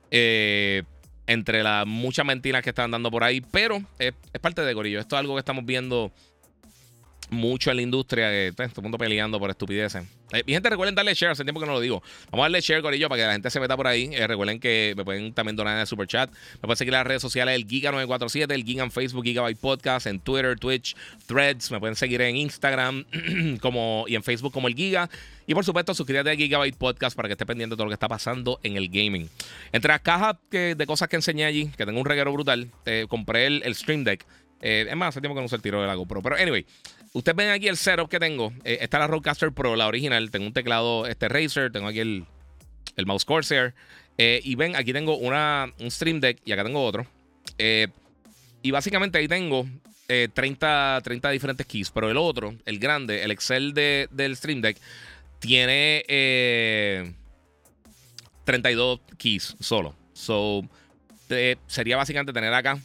eh, entre las muchas mentiras que estaban dando por ahí. Pero es, es parte de Gorillo. Esto es algo que estamos viendo mucho en la industria, que pues, todo el mundo peleando por estupideces. Eh, mi gente, recuerden darle share, hace tiempo que no lo digo. Vamos a darle share, Corillo, para que la gente se meta por ahí. Eh, recuerden que me pueden también donar en el super chat. Me pueden seguir en las redes sociales, el Giga947, el Giga en Facebook, Gigabyte Podcast, en Twitter, Twitch, Threads. Me pueden seguir en Instagram como, y en Facebook como el Giga. Y por supuesto, suscríbete a Gigabyte Podcast para que esté pendiente de todo lo que está pasando en el gaming. Entre las cajas de cosas que enseñé allí, que tengo un reguero brutal, eh, compré el, Stream Deck. es más, hace tiempo que no uso el tiro de la GoPro. Pero anyway, Ustedes ven aquí el setup que tengo. Eh, esta es la Rodecaster Pro, la original. Tengo un teclado este Razer, tengo aquí el, el mouse Corsair. Eh, y ven, aquí tengo una, un Stream Deck y acá tengo otro. Eh, y básicamente ahí tengo 30, 30 diferentes keys. Pero el otro, el grande, el Excel de, del Stream Deck, tiene 32 keys solo. So, sería básicamente tener acá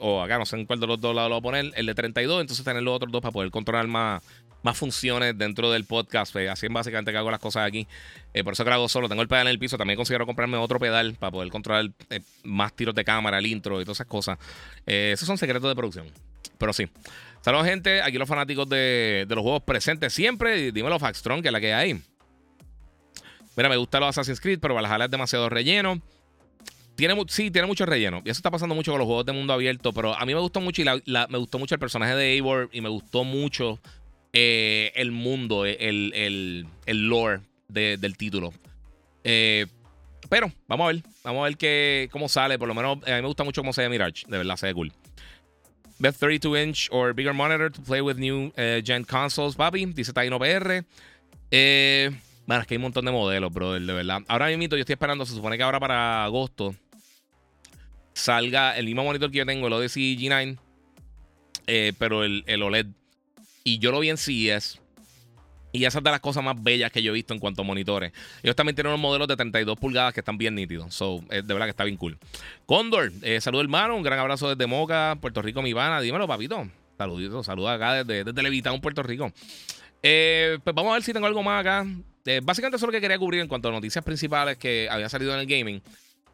o acá no sé en cuál de los dos lados lo voy a poner, el de 32, entonces tener los otros dos para poder controlar más, más funciones dentro del podcast. Pues, así es básicamente que hago las cosas aquí. Eh, por eso que hago solo. Tengo el pedal en el piso. También considero comprarme otro pedal para poder controlar eh, más tiros de cámara, el intro y todas esas cosas. Eh, esos son secretos de producción. Pero sí. Saludos, gente. Aquí los fanáticos de, los juegos presentes siempre. Dímelo, Faxtron, que es la que hay. Mira, me gusta los Assassin's Creed, pero Valhalla es demasiado relleno. Tiene, sí, tiene mucho relleno. Y eso está pasando mucho con los juegos de mundo abierto. Pero a mí me gustó mucho y me gustó mucho el personaje de Eivor. Y me gustó mucho eh, el mundo, el, el, lore del título. Eh, pero vamos a ver. Vamos a ver qué, cómo sale. Por lo menos a mí me gusta mucho cómo se Mirage. De verdad, se ve cool. Best 32 inch or bigger monitor to play with new gen consoles, papi. Dice Taino PR. Eh, bueno, es que hay un montón de modelos, brother, de verdad. Ahora mismo yo estoy esperando, se supone que ahora para agosto salga el mismo monitor que yo tengo, el Odyssey G9, eh, pero el, OLED. Y yo lo vi en CES. Y esa es de las cosas más bellas que yo he visto en cuanto a monitores. Ellos también tienen unos modelos de 32 pulgadas que están bien nítidos. So, de verdad que está bien cool. Condor, eh, saludo hermano. Un gran abrazo desde Moca, Puerto Rico, mi Ivana. Dímelo, papito. Saludito, saluda acá desde, desde un Puerto Rico. Eh, pues vamos a ver si tengo algo más acá. básicamente eso es lo que quería cubrir en cuanto a noticias principales que habían salido en el gaming.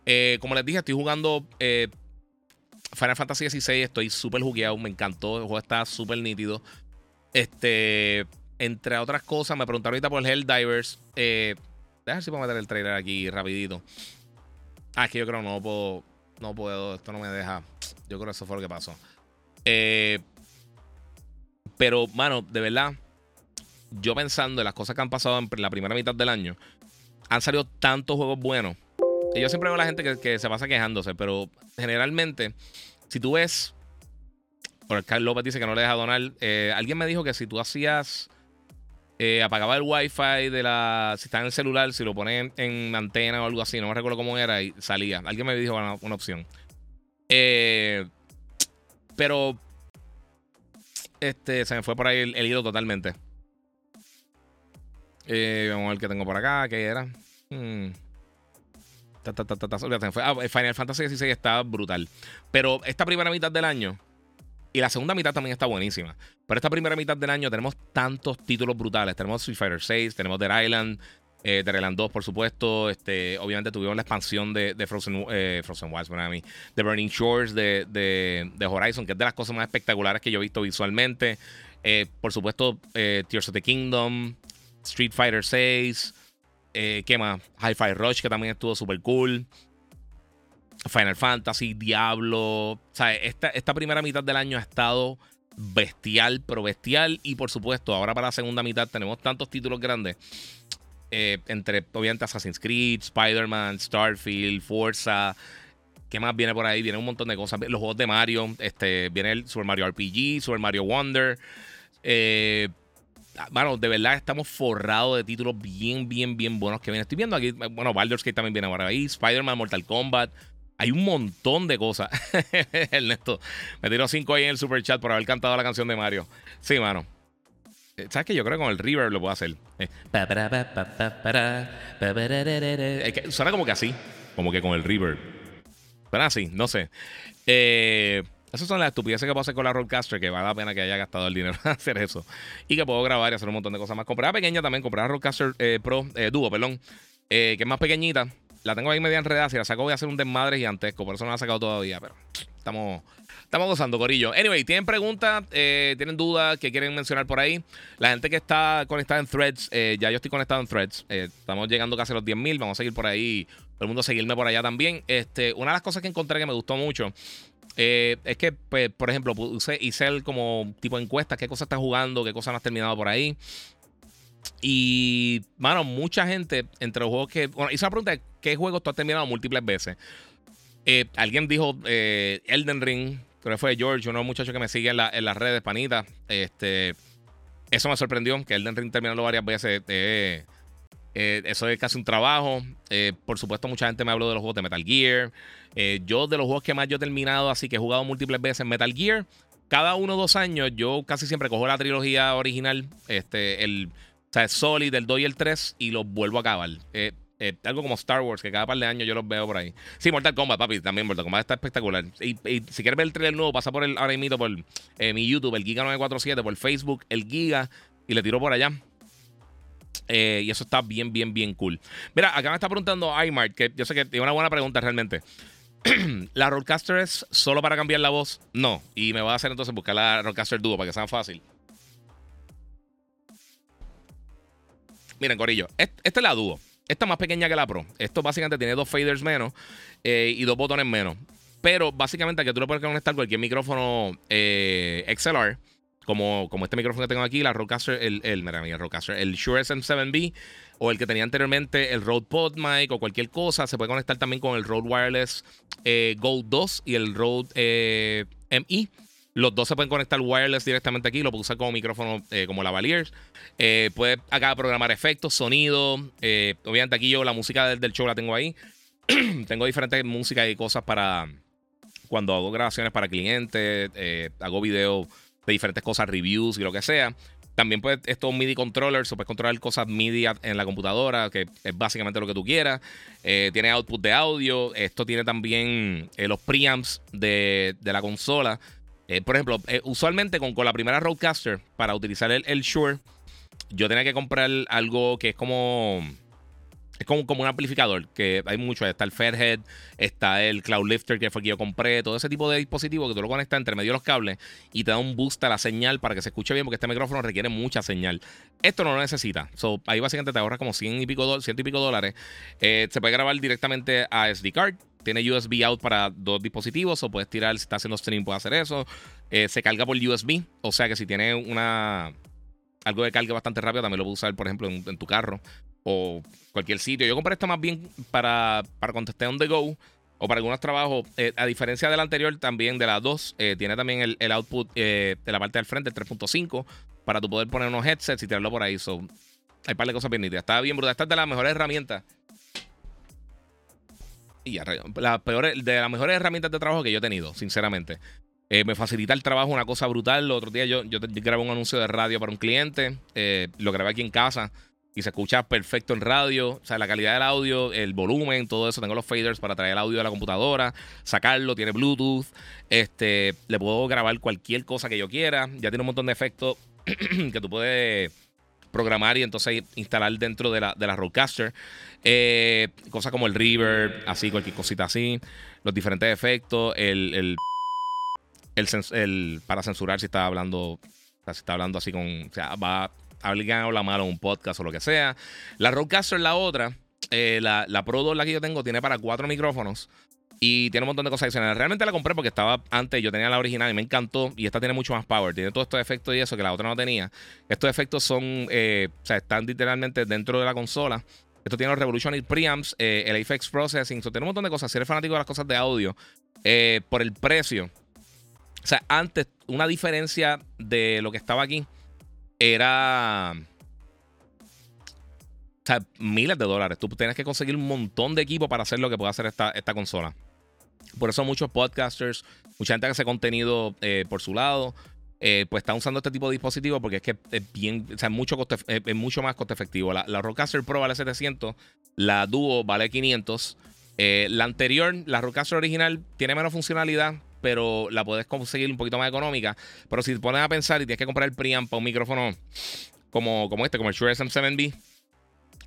Eh, como les dije, estoy jugando eh, Final Fantasy XVI. Estoy súper jugueado. Me encantó. El juego está súper nítido. Este, entre otras cosas, me preguntaron ahorita por Helldivers. Eh, ver si puedo meter el trailer aquí rapidito. Ah, es que yo creo no puedo. No puedo. Esto no me deja. Yo creo que eso fue lo que pasó. Eh, pero, mano, de verdad. Yo pensando en las cosas que han pasado en la primera mitad del año. Han salido tantos juegos buenos yo siempre veo a la gente que, se pasa quejándose, pero generalmente, si tú ves. Por Carl López dice que no le deja donar. Eh, alguien me dijo que si tú hacías. Eh, apagaba el wifi de la. Si está en el celular, si lo pones en, antena o algo así, no me recuerdo cómo era, y salía. Alguien me dijo una, opción. Eh, pero. Este, se me fue por ahí el, hilo totalmente. vamos a ver qué tengo por acá. ¿Qué era? Hmm. Ah, Final Fantasy XVI está brutal. Pero esta primera mitad del año Y la segunda mitad también está buenísima. Pero esta primera mitad del año tenemos tantos títulos brutales. Tenemos Street Fighter 6, tenemos Dead Island, eh, Dead Island 2, por supuesto. Este, obviamente tuvimos la expansión de, Frozen, eh, Frozen Wilds, para mí. The Burning Shores de, Horizon, que es de las cosas más espectaculares que yo he visto visualmente. Eh, por supuesto, eh, Tears of the Kingdom, Street Fighter 6. ¿Qué más? Hi-Fi Rush, que también estuvo súper cool. Final Fantasy, Diablo. O sea, esta, esta primera mitad del año ha estado bestial, pero bestial. Y por supuesto, ahora para la segunda mitad tenemos tantos títulos grandes. Eh, entre, obviamente, Assassin's Creed, Spider-Man, Starfield, Forza. ¿Qué más viene por ahí? Viene un montón de cosas. Los juegos de Mario. Este, viene el Super Mario RPG, Super Mario Wonder. Eh, bueno, de verdad estamos forrados de títulos bien, bien, bien buenos que vienen. Estoy viendo aquí, bueno, Baldur's Gate también viene por ahí, Spider-Man, Mortal Kombat. Hay un montón de cosas. Ernesto, me tiró cinco ahí en el super chat por haber cantado la canción de Mario. Sí, mano. Eh, ¿Sabes qué? Yo creo que con el River lo puedo hacer. suena como que así. Como que con el River. Pero así, no sé. Eh, esas son las estupideces que puedo hacer con la Roadcaster, que vale la pena que haya gastado el dinero en hacer eso. Y que puedo grabar y hacer un montón de cosas más. Compré la pequeña también, compré la Roadcaster eh, Pro, eh, Duo, perdón, que es más pequeñita. La tengo ahí media enredada. Si la saco, voy a hacer un desmadre gigantesco. Por eso no la he sacado todavía. Pero estamos, estamos gozando, Corillo. Anyway, ¿tienen preguntas? Eh, ¿Tienen dudas que quieren mencionar por ahí? La gente que está conectada en threads, eh, ya yo estoy conectado en threads. Eh, estamos llegando casi a los 10.000. Vamos a seguir por ahí. Todo el mundo seguirme por allá también. Este, una de las cosas que encontré que me gustó mucho. Es que, pues, por ejemplo, hice el como tipo de encuestas, qué cosas estás jugando, qué cosas no has terminado por ahí. Y, mano, mucha gente entre los juegos que. Bueno, hice la pregunta qué juegos tú has terminado múltiples veces. Eh, alguien dijo eh, Elden Ring, creo que fue George, uno de los muchachos que me sigue en, las redes, panita. Este, eso me sorprendió, que Elden Ring terminó varias veces. Eh, eso es casi un trabajo. por supuesto, mucha gente me habló de los juegos de Metal Gear. yo, de los juegos que más yo he terminado, así que he jugado múltiples veces Metal Gear. Cada uno o dos años, yo casi siempre cojo la trilogía original. Este, el o sea, Solid, el 2 y el 3 y los vuelvo a acabar. Eh, eh, algo como Star Wars, que cada par de años yo los veo por ahí. Sí, Mortal Kombat, papi, también Mortal Kombat está espectacular. Y, si quieres ver el trailer nuevo, pasa por el ahora mismo por eh, mi YouTube, el Giga947, por Facebook, el Giga, y le tiro por allá. Y eso está bien, bien, bien cool. Mira, acá me está preguntando iMart, que yo sé que tiene una buena pregunta realmente. ¿La Roadcaster es solo para cambiar la voz? No. Y me voy a hacer entonces buscar la Roadcaster Duo para que sea fácil. Miren, Corillo, esta es la Duo. Esta es más pequeña que la Pro. Esto básicamente tiene dos faders menos eh, y dos botones menos. Pero básicamente que tú le puedes conectar cualquier micrófono eh, XLR, como, como este micrófono que tengo aquí, la Rodecaster, el, el, mira, el Rodecaster, el Shure SM7B o el que tenía anteriormente, el Rode Pod Mic o cualquier cosa. Se puede conectar también con el Rode Wireless eh, Gold 2 y el Rode MI. Los dos se pueden conectar wireless directamente aquí. Lo puedo usar como micrófono eh, como la Valiers. Eh, puede acá programar efectos, sonido. Eh, obviamente aquí yo la música del, show la tengo ahí. tengo diferentes músicas y cosas para cuando hago grabaciones para clientes. hago videos de diferentes cosas, reviews y lo que sea. También puedes, esto es MIDI controller, se puede controlar cosas MIDI en la computadora, que es básicamente lo que tú quieras. tiene output de audio. Esto tiene también los preamps de, de la consola. Eh, por ejemplo, eh, usualmente con, con, la primera Roadcaster, para utilizar el, el Shure, yo tenía que comprar algo que es como. Es como, como un amplificador, que hay mucho. Está el Fairhead, está el Cloud Lifter, que fue que yo compré, todo ese tipo de dispositivos que tú lo conectas entre medio de los cables y te da un boost a la señal para que se escuche bien, porque este micrófono requiere mucha señal. Esto no lo necesita. ahí básicamente te ahorras como 100 y pico, 100 y pico dólares. Eh, se puede grabar directamente a SD card tiene USB out para dos dispositivos o puedes tirar, si está haciendo stream, puede hacer eso. Eh, se carga por USB, o sea que si tiene una algo de carga bastante rápido, también lo puedes usar, por ejemplo, en, tu carro o cualquier sitio. Yo compré esto más bien para, para contestar on the go o para algunos trabajos. Eh, a diferencia del anterior, también de la 2, eh, tiene también el, output de la parte del frente, el 3.5, para tu poder poner unos headsets y tirarlo por ahí. So, hay un par de cosas bien Está bien brutal. Esta es de las mejores herramientas y la de las mejores herramientas de trabajo que yo he tenido, sinceramente. Eh, me facilita el trabajo una cosa brutal. El otro día yo, yo grabé un anuncio de radio para un cliente. Eh, lo grabé aquí en casa. Y se escucha perfecto en radio. O sea, la calidad del audio, el volumen, todo eso. Tengo los faders para traer el audio de la computadora, sacarlo, tiene Bluetooth. Este, le puedo grabar cualquier cosa que yo quiera. Ya tiene un montón de efectos que tú puedes programar y entonces instalar dentro de la, de la Roadcaster. Eh, cosas como el reverb, así, cualquier cosita así. Los diferentes efectos, el, el, el, para censurar si está hablando, si está hablando así con, o sea, va alguien habla mal en un podcast o lo que sea. La Rodecaster, la otra, eh, la, la Pro 2, la que yo tengo, tiene para cuatro micrófonos. Y tiene un montón de cosas adicionales. Realmente la compré porque estaba antes, yo tenía la original y me encantó. Y esta tiene mucho más power. Tiene todos estos efectos y eso que la otra no tenía. Estos efectos son, eh, o sea, están literalmente dentro de la consola. Esto tiene los Revolutionary Preamps, eh, el Apex Processing. tiene un montón de cosas. Si eres fanático de las cosas de audio, por el precio. O sea, antes, una diferencia de lo que estaba aquí era. Miles de dólares. Tú tienes que conseguir un montón de equipo para hacer lo que puede hacer esta, esta consola. Por eso muchos podcasters, mucha gente que hace contenido eh, por su lado, eh, pues están usando este tipo de dispositivos porque es que es bien, o sea, es mucho, mucho más coste efectivo. La, la Pro vale 700, la Duo vale 500. Eh, la anterior, la Rodecaster original, tiene menos funcionalidad, pero la puedes conseguir un poquito más económica. Pero si te pones a pensar y tienes que comprar el preamp para un micrófono como, como este, como el Shure SM7B,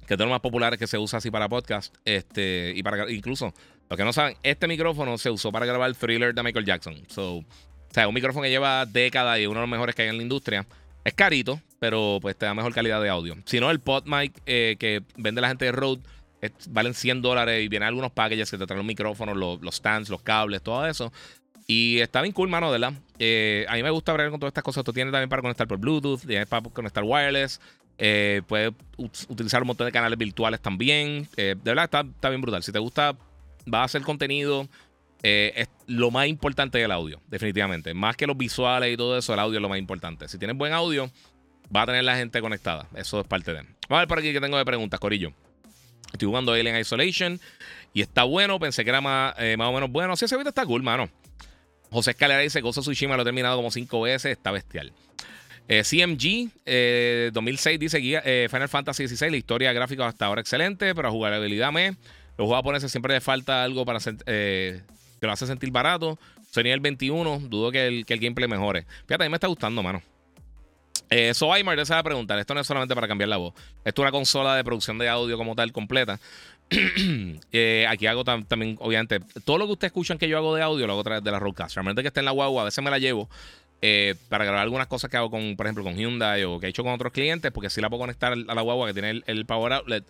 que es de los más populares que se usa así para podcast, este, y para incluso, los que no saben, este micrófono se usó para grabar el thriller de Michael Jackson. So, o sea, un micrófono que lleva décadas y es uno de los mejores que hay en la industria. Es carito, pero pues te da mejor calidad de audio. Si no, el PodMic eh, que vende la gente de Rode valen 100 dólares y vienen algunos packages que te traen los micrófonos, los stands, los cables, todo eso. Y está bien cool, mano, ¿verdad? Eh, a mí me gusta hablar con todas estas cosas. Tú tienes también para conectar por Bluetooth, tienes para conectar wireless. Eh, puedes utilizar un montón de canales virtuales también. Eh, de verdad, está, bien brutal. Si te gusta, va a hacer contenido. es lo más importante del audio, definitivamente. Más que los visuales y todo eso, el audio es lo más importante. Si tienes buen audio, va a tener la gente conectada. Eso es parte de. Vamos a ver por aquí que tengo de preguntas, Corillo. Estoy jugando Alien Isolation y está bueno. Pensé que era más, más o menos bueno. Sí, ese video está cool, mano. José Escalera dice: Gozo Tsushima lo he terminado como cinco veces, está bestial. Eh, CMG 2006 eh, dice eh, Final Fantasy XVI, la historia gráfica hasta ahora excelente, pero jugabilidad me. Los juegos japoneses siempre le falta algo para que lo hace sentir barato. Sería el 21, dudo que el, que el gameplay mejore. Fíjate, a mí me está gustando, mano. Eh, so, Aymar, a preguntar: esto no es solamente para cambiar la voz, esto es una consola de producción de audio como tal completa. Eh, aquí hago también, obviamente, todo lo que ustedes escuchan que yo hago de audio lo hago a través de la Roadcaster. Realmente que esté en la guagua, a veces me la llevo eh, para grabar algunas cosas que hago con, por ejemplo, con Hyundai o que he hecho con otros clientes, porque si la puedo conectar a la guagua que tiene el, Power Outlet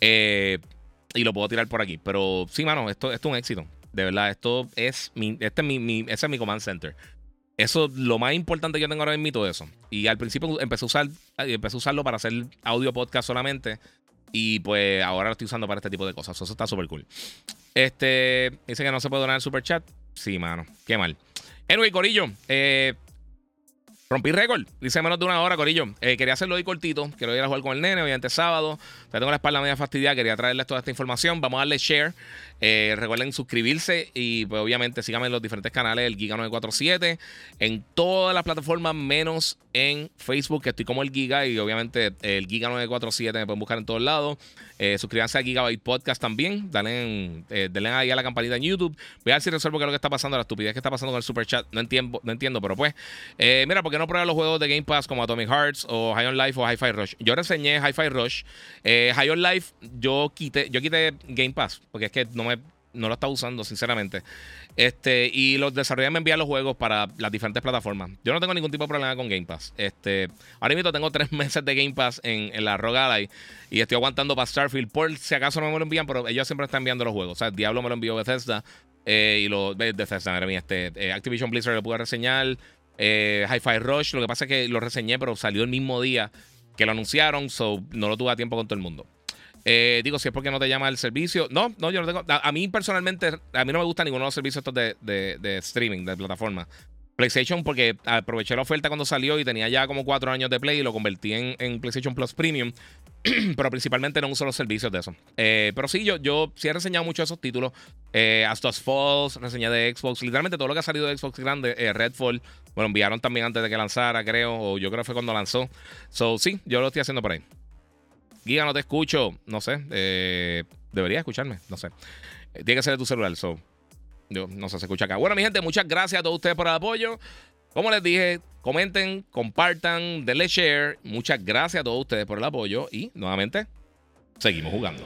eh, y lo puedo tirar por aquí. Pero sí, mano, esto, esto es un éxito. De verdad, esto es mi, este es mi, es mi command center. Eso, lo más importante que yo tengo ahora mí, todo eso. Y al principio empecé a, usar, empecé a usarlo para hacer audio podcast solamente. Y pues ahora lo estoy usando para este tipo de cosas. Eso está súper cool. Este dice que no se puede donar el super chat. Sí, mano. Qué mal. Anyway, Corillo. Eh, rompí récord. Dice menos de una hora, Corillo. Eh, quería hacerlo hoy cortito. Quiero ir a jugar con el nene. Obviamente sábado. Ya tengo la espalda media fastidiada. Quería traerles toda esta información. Vamos a darle share. Eh, recuerden suscribirse y pues obviamente síganme en los diferentes canales del Giga 947 en todas las plataformas menos en Facebook que estoy como el Giga y obviamente el Giga 947 me pueden buscar en todos lados. Eh, suscríbanse a Gigabyte Podcast también. Dale, eh, denle ahí a la campanita en YouTube. Voy a ver si resuelvo lo que está pasando, la estupidez que está pasando con el Super Chat. No entiendo, no entiendo pero pues. mira, ¿por qué no pruebas los juegos de Game Pass como Atomic Hearts o High on Life o Hi-Fi Rush? Yo reseñé Hi-Fi Rush. High on Life, yo quité, yo quité Game Pass porque es que no me no lo estaba usando, sinceramente. Este, y los desarrolladores me envían los juegos para las diferentes plataformas. Yo no tengo ningún tipo de problema con Game Pass. Este, ahora mismo tengo tres meses de Game Pass en, la Rogada y, y, estoy aguantando para Starfield. Por si acaso no me lo envían, pero ellos siempre están enviando los juegos. O sea, Diablo me lo envió Bethesda. Eh, y lo Bethesda, era mía, este, eh, Activision Blizzard lo pude reseñar. Eh, Hi-Fi Rush, lo que pasa es que lo reseñé, pero salió el mismo día que lo anunciaron, so no lo tuve a tiempo con todo el mundo. Eh, digo, si es porque no te llama el servicio. No, no, yo no tengo. A, mí personalmente, a mí no me gusta ninguno de los servicios estos de, de, streaming, de plataforma. PlayStation, porque aproveché la oferta cuando salió y tenía ya como cuatro años de Play y lo convertí en, PlayStation Plus Premium. pero principalmente no uso los servicios de eso. Eh, pero sí, yo, yo sí he reseñado mucho esos títulos. Eh, Astos Falls, reseñé de Xbox. Literalmente todo lo que ha salido de Xbox grande, eh, Redfall, bueno, enviaron también antes de que lanzara, creo. O yo creo que fue cuando lanzó. So, sí, yo lo estoy haciendo por ahí. Giga, no te escucho. No sé. Eh, debería escucharme. No sé. Eh, tiene que ser de tu celular. So. Yo, no sé, se escucha acá. Bueno, mi gente, muchas gracias a todos ustedes por el apoyo. Como les dije, comenten, compartan, denle share. Muchas gracias a todos ustedes por el apoyo. Y nuevamente, seguimos jugando.